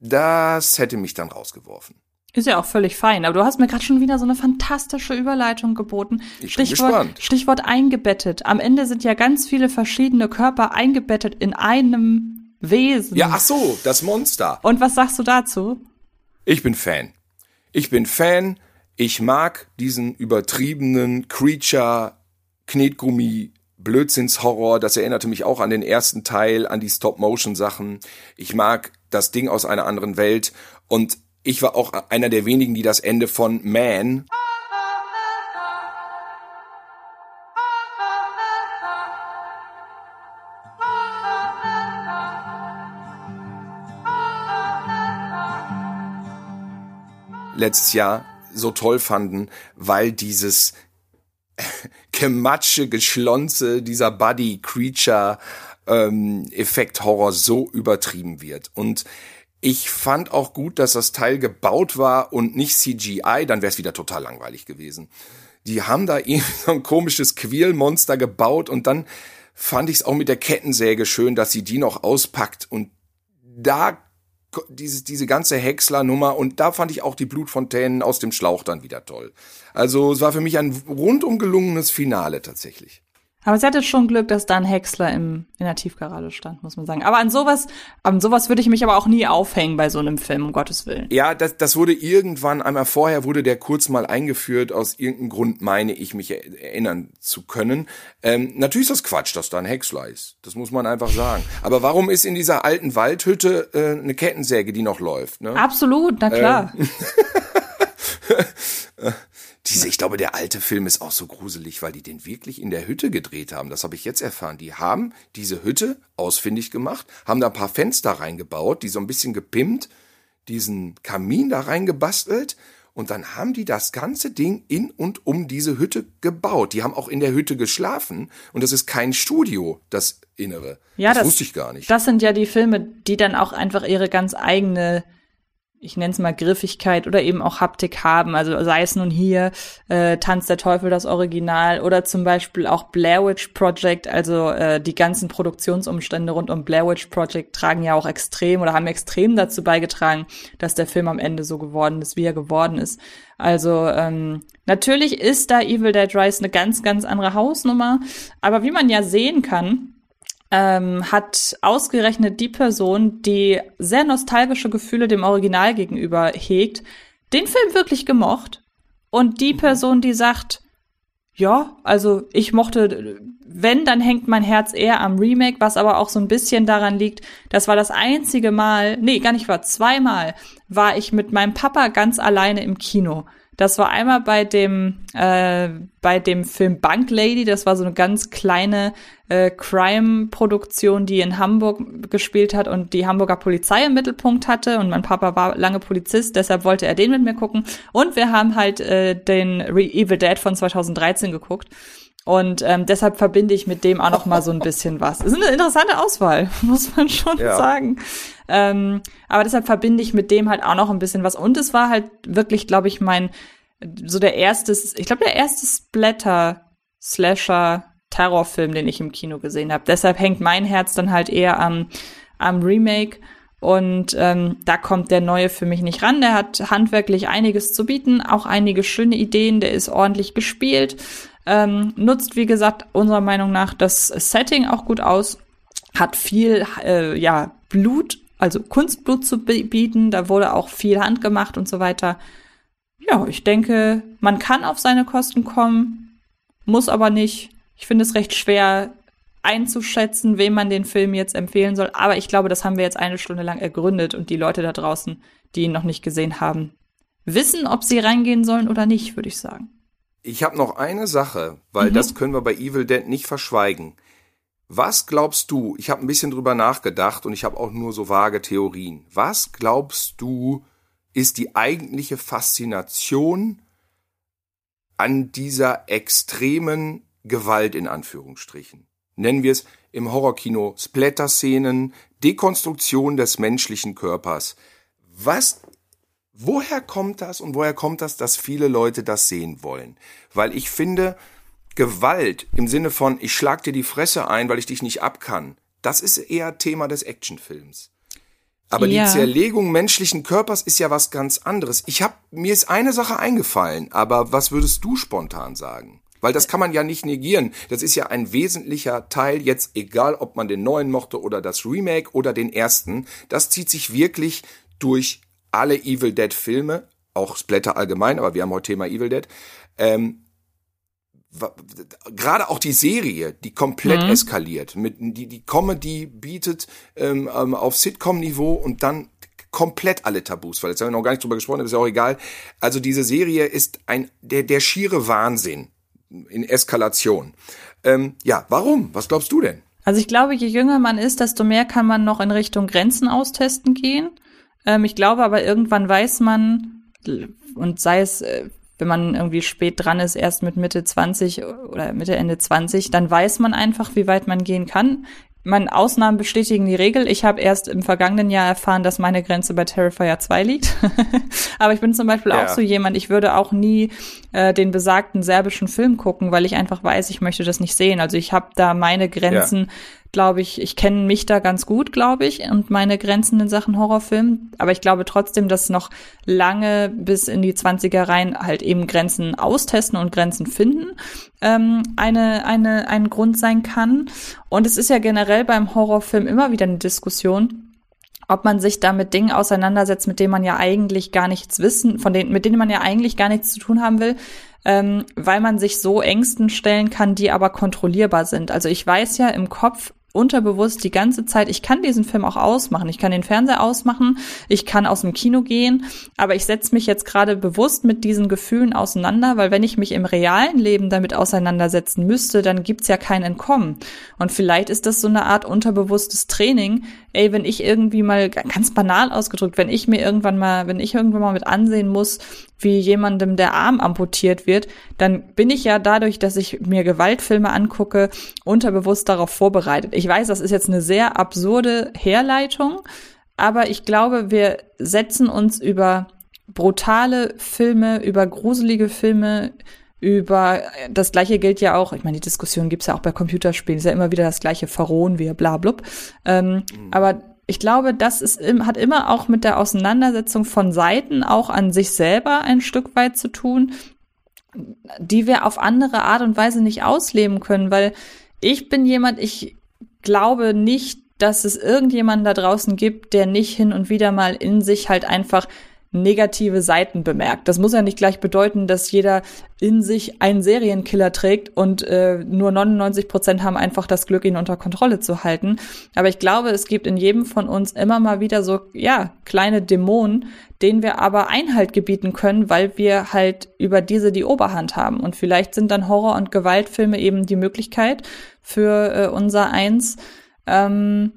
das hätte mich dann rausgeworfen. Ist ja auch völlig fein. Aber du hast mir gerade schon wieder so eine fantastische Überleitung geboten. Ich bin Stichwort, gespannt. Stichwort eingebettet. Am Ende sind ja ganz viele verschiedene Körper eingebettet in einem Wesen. Ja, ach so, das Monster. Und was sagst du dazu? Ich bin Fan. Ich bin Fan. Ich mag diesen übertriebenen Creature, Knetgummi, Blödsinnshorror. Das erinnerte mich auch an den ersten Teil, an die Stop-Motion-Sachen. Ich mag das Ding aus einer anderen Welt. Und ich war auch einer der wenigen, die das Ende von Man letztes Jahr so toll fanden, weil dieses Gematsche, Geschlonze, dieser Buddy Creature ähm, so übertrieben wird. Und ich fand auch gut, dass das Teil gebaut war und nicht CGI, dann wäre es wieder total langweilig gewesen. Die haben da irgendwie so ein komisches Quirlmonster gebaut und dann fand ich es auch mit der Kettensäge schön, dass sie die noch auspackt und da diese, diese ganze Häcksler-Nummer und da fand ich auch die Blutfontänen aus dem Schlauch dann wieder toll. Also es war für mich ein rundum gelungenes Finale tatsächlich. Aber sie hatte schon Glück, dass da ein Häcksler im, in der Tiefgarage stand, muss man sagen. Aber an sowas, an sowas würde ich mich aber auch nie aufhängen bei so einem Film, um Gottes Willen. Ja, das, das wurde irgendwann, einmal vorher wurde der kurz mal eingeführt, aus irgendeinem Grund meine ich mich er- erinnern zu können. Ähm, natürlich ist das Quatsch, dass da ein Häcksler ist. Das muss man einfach sagen. Aber warum ist in dieser alten Waldhütte äh, eine Kettensäge, die noch läuft? Ne? Absolut, na klar. Diese, ich glaube, der alte Film ist auch so gruselig, weil die den wirklich in der Hütte gedreht haben. Das habe ich jetzt erfahren. Die haben diese Hütte ausfindig gemacht, haben da ein paar Fenster reingebaut, die so ein bisschen gepimpt, diesen Kamin da reingebastelt und dann haben die das ganze Ding in und um diese Hütte gebaut. Die haben auch in der Hütte geschlafen und das ist kein Studio, das Innere. Ja, das, das- wusste ich gar nicht. Das sind ja die Filme, die dann auch einfach ihre ganz eigene ich nenne es mal Griffigkeit oder eben auch Haptik haben. Also sei es nun hier äh, Tanz der Teufel das Original oder zum Beispiel auch Blair Witch Project. Also äh, die ganzen Produktionsumstände rund um Blair Witch Project tragen ja auch extrem oder haben extrem dazu beigetragen, dass der Film am Ende so geworden ist, wie er geworden ist. Also ähm, natürlich ist da Evil Dead Rise eine ganz, ganz andere Hausnummer. Aber wie man ja sehen kann, ähm, hat ausgerechnet die Person, die sehr nostalgische Gefühle dem Original gegenüber hegt, den Film wirklich gemocht. Und die Person, die sagt, ja, also ich mochte, wenn, dann hängt mein Herz eher am Remake, was aber auch so ein bisschen daran liegt, das war das einzige Mal, nee, gar nicht war, zweimal war ich mit meinem Papa ganz alleine im Kino. Das war einmal bei dem äh, bei dem Film Bank Lady. Das war so eine ganz kleine äh, Crime-Produktion, die in Hamburg gespielt hat und die Hamburger Polizei im Mittelpunkt hatte. Und mein Papa war lange Polizist, deshalb wollte er den mit mir gucken. Und wir haben halt äh, den Re Evil Dead von 2013 geguckt. Und ähm, deshalb verbinde ich mit dem auch noch mal so ein bisschen was. Das ist eine interessante Auswahl, muss man schon ja. sagen. Ähm, aber deshalb verbinde ich mit dem halt auch noch ein bisschen was. Und es war halt wirklich, glaube ich, mein so der erste, ich glaube der erste Splatter Slasher Terrorfilm, den ich im Kino gesehen habe. Deshalb hängt mein Herz dann halt eher am am Remake. Und ähm, da kommt der neue für mich nicht ran. Der hat handwerklich einiges zu bieten, auch einige schöne Ideen. Der ist ordentlich gespielt. Ähm, nutzt, wie gesagt, unserer Meinung nach das Setting auch gut aus, hat viel äh, ja, Blut, also Kunstblut zu bieten, da wurde auch viel handgemacht und so weiter. Ja, ich denke, man kann auf seine Kosten kommen, muss aber nicht. Ich finde es recht schwer einzuschätzen, wem man den Film jetzt empfehlen soll. Aber ich glaube, das haben wir jetzt eine Stunde lang ergründet und die Leute da draußen, die ihn noch nicht gesehen haben, wissen, ob sie reingehen sollen oder nicht, würde ich sagen. Ich habe noch eine Sache, weil mhm. das können wir bei Evil Dead nicht verschweigen. Was glaubst du, ich habe ein bisschen drüber nachgedacht und ich habe auch nur so vage Theorien. Was glaubst du, ist die eigentliche Faszination an dieser extremen Gewalt in Anführungsstrichen? Nennen wir es im Horrorkino Splatter-Szenen, Dekonstruktion des menschlichen Körpers. Was Woher kommt das und woher kommt das, dass viele Leute das sehen wollen? Weil ich finde, Gewalt im Sinne von, ich schlag dir die Fresse ein, weil ich dich nicht abkann, das ist eher Thema des Actionfilms. Aber ja. die Zerlegung menschlichen Körpers ist ja was ganz anderes. Ich hab, mir ist eine Sache eingefallen, aber was würdest du spontan sagen? Weil das kann man ja nicht negieren. Das ist ja ein wesentlicher Teil, jetzt egal ob man den neuen mochte oder das Remake oder den ersten. Das zieht sich wirklich durch alle Evil Dead Filme, auch Splatter allgemein, aber wir haben heute Thema Evil Dead, ähm, gerade auch die Serie, die komplett mhm. eskaliert, mit die die Comedy bietet ähm, ähm, auf Sitcom-Niveau und dann komplett alle Tabus, weil jetzt haben wir noch gar nicht drüber gesprochen, ist ja auch egal. Also diese Serie ist ein der der schiere Wahnsinn in Eskalation. Ähm, ja, warum? Was glaubst du denn? Also ich glaube, je jünger man ist, desto mehr kann man noch in Richtung Grenzen austesten gehen. Ähm, ich glaube aber irgendwann weiß man, und sei es, äh, wenn man irgendwie spät dran ist, erst mit Mitte 20 oder Mitte, Ende 20, dann weiß man einfach, wie weit man gehen kann. Man Ausnahmen bestätigen die Regel. Ich habe erst im vergangenen Jahr erfahren, dass meine Grenze bei Terrifier 2 liegt. Aber ich bin zum Beispiel ja. auch so jemand, ich würde auch nie äh, den besagten serbischen Film gucken, weil ich einfach weiß, ich möchte das nicht sehen. Also ich habe da meine Grenzen. Ja glaube ich, ich kenne mich da ganz gut, glaube ich, und meine Grenzen in Sachen Horrorfilm. Aber ich glaube trotzdem, dass noch lange bis in die 20er rein halt eben Grenzen austesten und Grenzen finden ähm, eine, eine, ein Grund sein kann. Und es ist ja generell beim Horrorfilm immer wieder eine Diskussion, ob man sich da mit Dingen auseinandersetzt, mit denen man ja eigentlich gar nichts wissen, von denen, mit denen man ja eigentlich gar nichts zu tun haben will, ähm, weil man sich so Ängsten stellen kann, die aber kontrollierbar sind. Also ich weiß ja im Kopf, unterbewusst die ganze Zeit, ich kann diesen Film auch ausmachen, ich kann den Fernseher ausmachen, ich kann aus dem Kino gehen, aber ich setze mich jetzt gerade bewusst mit diesen Gefühlen auseinander, weil wenn ich mich im realen Leben damit auseinandersetzen müsste, dann gibt's ja kein Entkommen. Und vielleicht ist das so eine Art unterbewusstes Training, ey, wenn ich irgendwie mal ganz banal ausgedrückt, wenn ich mir irgendwann mal, wenn ich irgendwann mal mit ansehen muss, wie jemandem der Arm amputiert wird, dann bin ich ja dadurch, dass ich mir Gewaltfilme angucke, unterbewusst darauf vorbereitet. Ich weiß, das ist jetzt eine sehr absurde Herleitung, aber ich glaube, wir setzen uns über brutale Filme, über gruselige Filme, über das gleiche gilt ja auch, ich meine, die Diskussion gibt's ja auch bei Computerspielen, ist ja immer wieder das gleiche Verrohen wie bla blub. Ähm, mhm. Aber ich glaube, das ist, hat immer auch mit der Auseinandersetzung von Seiten auch an sich selber ein Stück weit zu tun, die wir auf andere Art und Weise nicht ausleben können, weil ich bin jemand, ich glaube nicht, dass es irgendjemanden da draußen gibt, der nicht hin und wieder mal in sich halt einfach negative Seiten bemerkt. Das muss ja nicht gleich bedeuten, dass jeder in sich einen Serienkiller trägt und äh, nur 99 Prozent haben einfach das Glück, ihn unter Kontrolle zu halten. Aber ich glaube, es gibt in jedem von uns immer mal wieder so, ja, kleine Dämonen, denen wir aber Einhalt gebieten können, weil wir halt über diese die Oberhand haben. Und vielleicht sind dann Horror- und Gewaltfilme eben die Möglichkeit für äh, unser Eins, ähm,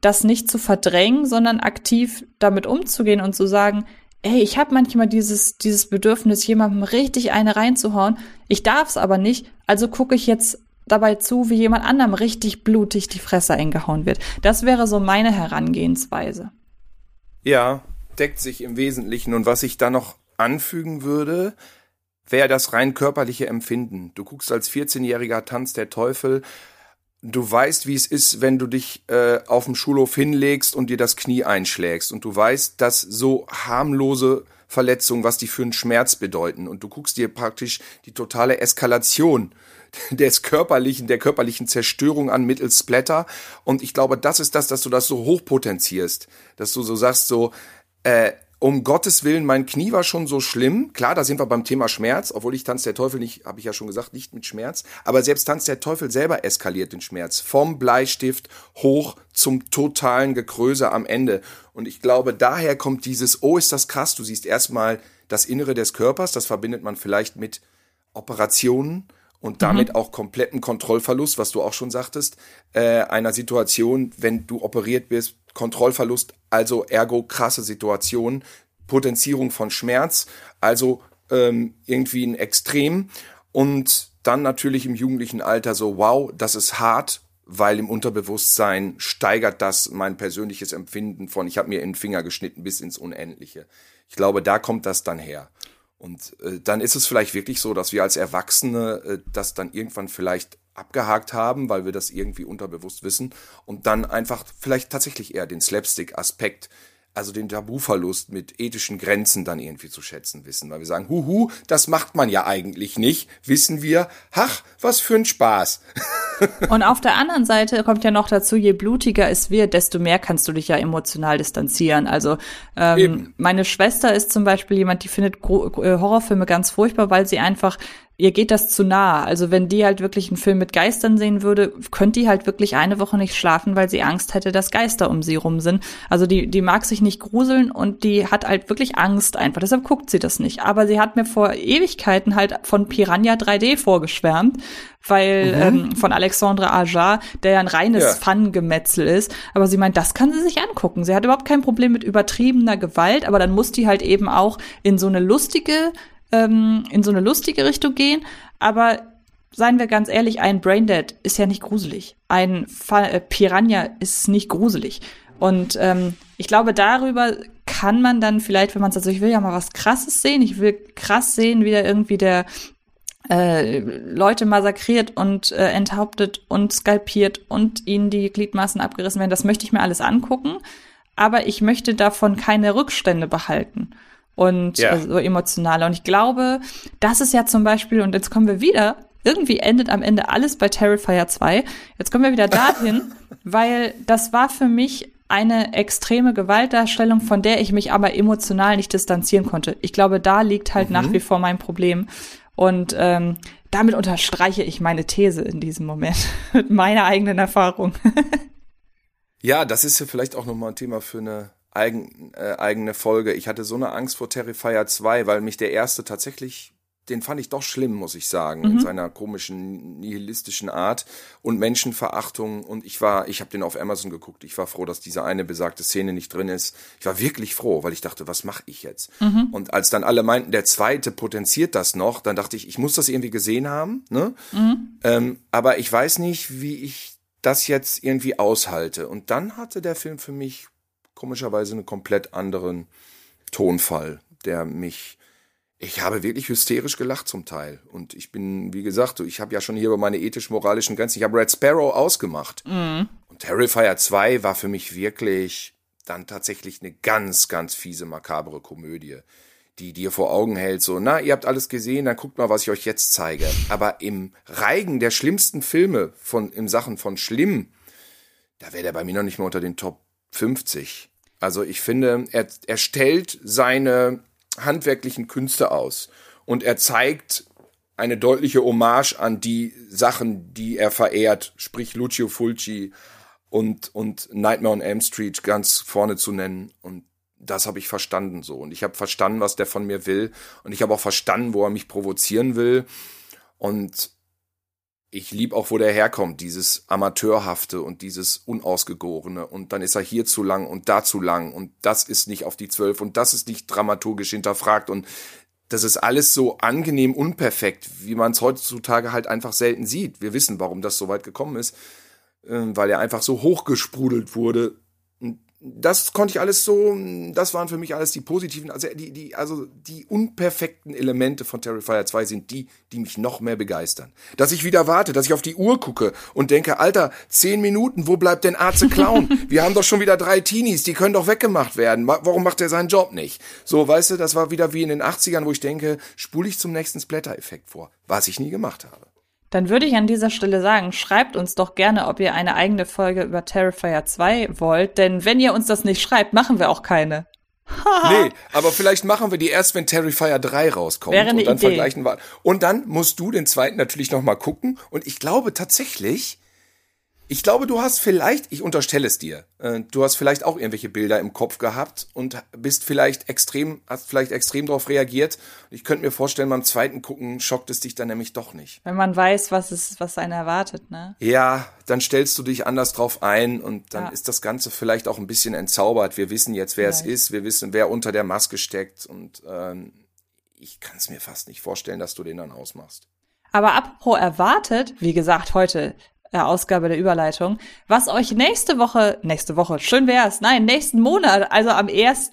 das nicht zu verdrängen, sondern aktiv damit umzugehen und zu sagen, ey, ich habe manchmal dieses, dieses Bedürfnis, jemandem richtig eine reinzuhauen. Ich darf es aber nicht, also gucke ich jetzt dabei zu, wie jemand anderem richtig blutig die Fresse eingehauen wird. Das wäre so meine Herangehensweise. Ja, deckt sich im Wesentlichen. Und was ich da noch anfügen würde, wäre das rein körperliche Empfinden. Du guckst als 14-jähriger Tanz der Teufel du weißt, wie es ist, wenn du dich äh, auf dem Schulhof hinlegst und dir das Knie einschlägst. Und du weißt, dass so harmlose Verletzungen, was die für einen Schmerz bedeuten. Und du guckst dir praktisch die totale Eskalation des körperlichen, der körperlichen Zerstörung an mittels Splatter. Und ich glaube, das ist das, dass du das so hochpotenzierst. Dass du so sagst, so, äh, um Gottes Willen, mein Knie war schon so schlimm. Klar, da sind wir beim Thema Schmerz, obwohl ich Tanz der Teufel nicht, habe ich ja schon gesagt, nicht mit Schmerz. Aber selbst Tanz der Teufel selber eskaliert den Schmerz. Vom Bleistift hoch zum totalen Gekröse am Ende. Und ich glaube, daher kommt dieses, oh, ist das krass. Du siehst erstmal das Innere des Körpers. Das verbindet man vielleicht mit Operationen und damit mhm. auch kompletten Kontrollverlust, was du auch schon sagtest, äh, einer Situation, wenn du operiert bist, Kontrollverlust, also ergo krasse Situation, Potenzierung von Schmerz, also ähm, irgendwie ein Extrem und dann natürlich im jugendlichen Alter so, wow, das ist hart, weil im Unterbewusstsein steigert das mein persönliches Empfinden von, ich habe mir in den Finger geschnitten bis ins Unendliche. Ich glaube, da kommt das dann her. Und äh, dann ist es vielleicht wirklich so, dass wir als Erwachsene äh, das dann irgendwann vielleicht abgehakt haben, weil wir das irgendwie unterbewusst wissen und dann einfach vielleicht tatsächlich eher den Slapstick-Aspekt also den Tabuverlust mit ethischen Grenzen dann irgendwie zu schätzen wissen, weil wir sagen, huhu, das macht man ja eigentlich nicht, wissen wir, ach, was für ein Spaß. Und auf der anderen Seite kommt ja noch dazu, je blutiger es wird, desto mehr kannst du dich ja emotional distanzieren. Also ähm, meine Schwester ist zum Beispiel jemand, die findet äh, Horrorfilme ganz furchtbar, weil sie einfach ihr geht das zu nah. Also wenn die halt wirklich einen Film mit Geistern sehen würde, könnte die halt wirklich eine Woche nicht schlafen, weil sie Angst hätte, dass Geister um sie rum sind. Also die, die mag sich nicht gruseln und die hat halt wirklich Angst einfach. Deshalb guckt sie das nicht. Aber sie hat mir vor Ewigkeiten halt von Piranha 3D vorgeschwärmt, weil mhm. ähm, von Alexandre Aja, der ja ein reines ja. Fun-Gemetzel ist. Aber sie meint, das kann sie sich angucken. Sie hat überhaupt kein Problem mit übertriebener Gewalt, aber dann muss die halt eben auch in so eine lustige ähm, in so eine lustige Richtung gehen. Aber seien wir ganz ehrlich, ein Braindead ist ja nicht gruselig. Ein äh, Piranha ist nicht gruselig. Und ähm, ich glaube, darüber kann man dann vielleicht, wenn man sagt, also ich will ja mal was Krasses sehen, ich will krass sehen, wie da irgendwie der äh, Leute massakriert und äh, enthauptet und skalpiert und ihnen die Gliedmaßen abgerissen werden. Das möchte ich mir alles angucken, aber ich möchte davon keine Rückstände behalten und ja. so emotionaler. Und ich glaube, das ist ja zum Beispiel, und jetzt kommen wir wieder, irgendwie endet am Ende alles bei Terrifier 2. Jetzt kommen wir wieder dahin, weil das war für mich eine extreme Gewaltdarstellung, von der ich mich aber emotional nicht distanzieren konnte. Ich glaube, da liegt halt mhm. nach wie vor mein Problem. Und ähm, damit unterstreiche ich meine These in diesem Moment mit meiner eigenen Erfahrung. ja, das ist ja vielleicht auch nochmal ein Thema für eine eigen, äh, eigene Folge. Ich hatte so eine Angst vor Terrifier 2, weil mich der erste tatsächlich, den fand ich doch schlimm, muss ich sagen, mhm. in seiner komischen, nihilistischen Art und Menschenverachtung. Und ich war, ich habe den auf Amazon geguckt. Ich war froh, dass diese eine besagte Szene nicht drin ist. Ich war wirklich froh, weil ich dachte, was mache ich jetzt? Mhm. Und als dann alle meinten, der zweite potenziert das noch, dann dachte ich, ich muss das irgendwie gesehen haben. Ne? Mhm. Ähm, aber ich weiß nicht, wie ich das jetzt irgendwie aushalte. Und dann hatte der Film für mich komischerweise einen komplett anderen Tonfall, der mich ich habe wirklich hysterisch gelacht zum Teil. Und ich bin, wie gesagt, ich habe ja schon hier über meine ethisch-moralischen Grenzen, ich habe Red Sparrow ausgemacht. Mhm. Und Terrifier 2 war für mich wirklich dann tatsächlich eine ganz, ganz fiese, makabere Komödie, die dir vor Augen hält, so, na, ihr habt alles gesehen, dann guckt mal, was ich euch jetzt zeige. Aber im Reigen der schlimmsten Filme von, im Sachen von schlimm, da wäre der bei mir noch nicht mehr unter den Top 50. Also ich finde, er, er stellt seine handwerklichen Künste aus und er zeigt eine deutliche Hommage an die Sachen, die er verehrt, sprich Lucio Fulci und, und Nightmare on Elm Street ganz vorne zu nennen. Und das habe ich verstanden so. Und ich habe verstanden, was der von mir will. Und ich habe auch verstanden, wo er mich provozieren will. Und ich lieb auch, wo der herkommt, dieses Amateurhafte und dieses Unausgegorene. Und dann ist er hier zu lang und da zu lang und das ist nicht auf die Zwölf und das ist nicht dramaturgisch hinterfragt und das ist alles so angenehm unperfekt, wie man es heutzutage halt einfach selten sieht. Wir wissen, warum das so weit gekommen ist, äh, weil er einfach so hochgesprudelt wurde das konnte ich alles so, das waren für mich alles die positiven, also die, die, also die unperfekten Elemente von Terrifier 2 sind die, die mich noch mehr begeistern. Dass ich wieder warte, dass ich auf die Uhr gucke und denke, Alter, zehn Minuten, wo bleibt denn Arze Clown? Wir haben doch schon wieder drei Teenies, die können doch weggemacht werden. Warum macht er seinen Job nicht? So, weißt du, das war wieder wie in den 80ern, wo ich denke, spule ich zum nächsten Splatter-Effekt vor, was ich nie gemacht habe. Dann würde ich an dieser Stelle sagen, schreibt uns doch gerne, ob ihr eine eigene Folge über Terrifier 2 wollt, denn wenn ihr uns das nicht schreibt, machen wir auch keine. nee, aber vielleicht machen wir die erst, wenn Terrifier 3 rauskommt. Wäre eine und dann Idee. vergleichen wir. Und dann musst du den zweiten natürlich noch mal gucken. Und ich glaube tatsächlich, ich glaube, du hast vielleicht, ich unterstelle es dir, äh, du hast vielleicht auch irgendwelche Bilder im Kopf gehabt und bist vielleicht extrem, hast vielleicht extrem darauf reagiert. Ich könnte mir vorstellen, beim zweiten Gucken schockt es dich dann nämlich doch nicht. Wenn man weiß, was es, was einen erwartet, ne? Ja, dann stellst du dich anders drauf ein und dann Ja. ist das Ganze vielleicht auch ein bisschen entzaubert. Wir wissen jetzt, wer es Vielleicht. ist, wir wissen, wer unter der Maske steckt und ähm, ich kann es mir fast nicht vorstellen, dass du den dann ausmachst. Aber apropos erwartet, wie gesagt, heute äh, Ausgabe der Überleitung, was euch nächste Woche, nächste Woche, schön wär's, nein, nächsten Monat, also am 1.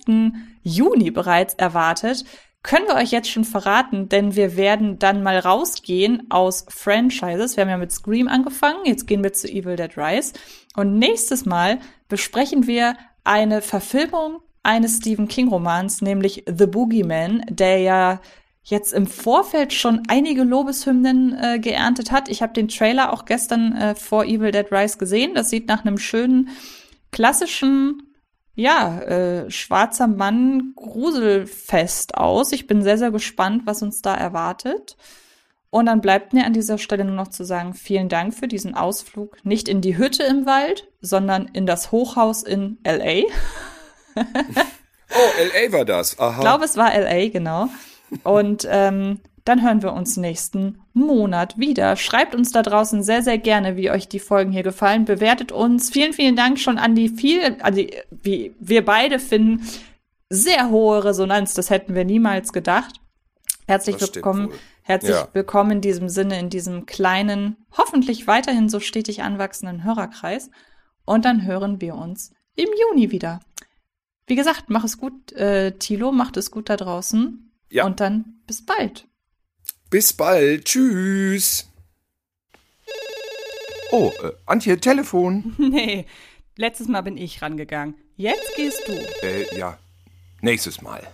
Juni bereits erwartet, können wir euch jetzt schon verraten, denn wir werden dann mal rausgehen aus Franchises. Wir haben ja mit Scream angefangen, jetzt gehen wir zu Evil Dead Rise. Und nächstes Mal besprechen wir eine Verfilmung eines Stephen King Romans, nämlich The Boogeyman, der ja jetzt im Vorfeld schon einige Lobeshymnen äh, geerntet hat. Ich habe den Trailer auch gestern äh, vor Evil Dead Rise gesehen. Das sieht nach einem schönen klassischen ja, äh, schwarzer Mann Gruselfest aus. Ich bin sehr, sehr gespannt, was uns da erwartet. Und dann bleibt mir an dieser Stelle nur noch zu sagen, vielen Dank für diesen Ausflug. Nicht in die Hütte im Wald, sondern in das Hochhaus in LA. Oh, L.A. war das. Aha. Ich glaube, es war LA, genau. Und ähm, dann hören wir uns nächsten Monat wieder. Schreibt uns da draußen sehr, sehr gerne, wie euch die Folgen hier gefallen. Bewertet uns. Vielen, vielen Dank schon an die viel, also wie wir beide finden, sehr hohe Resonanz. Das hätten wir niemals gedacht. Herzlich Das willkommen. Herzlich Ja. willkommen in diesem Sinne, in diesem kleinen, hoffentlich weiterhin so stetig anwachsenden Hörerkreis. Und dann hören wir uns im Juni wieder. Wie gesagt, mach es gut, äh, Tilo, macht es gut da draußen. Ja. Und dann bis bald. Bis bald. Tschüss. Oh, äh, Antje, Telefon. Nee, letztes Mal bin ich rangegangen. Jetzt gehst du. Äh, ja. Nächstes Mal.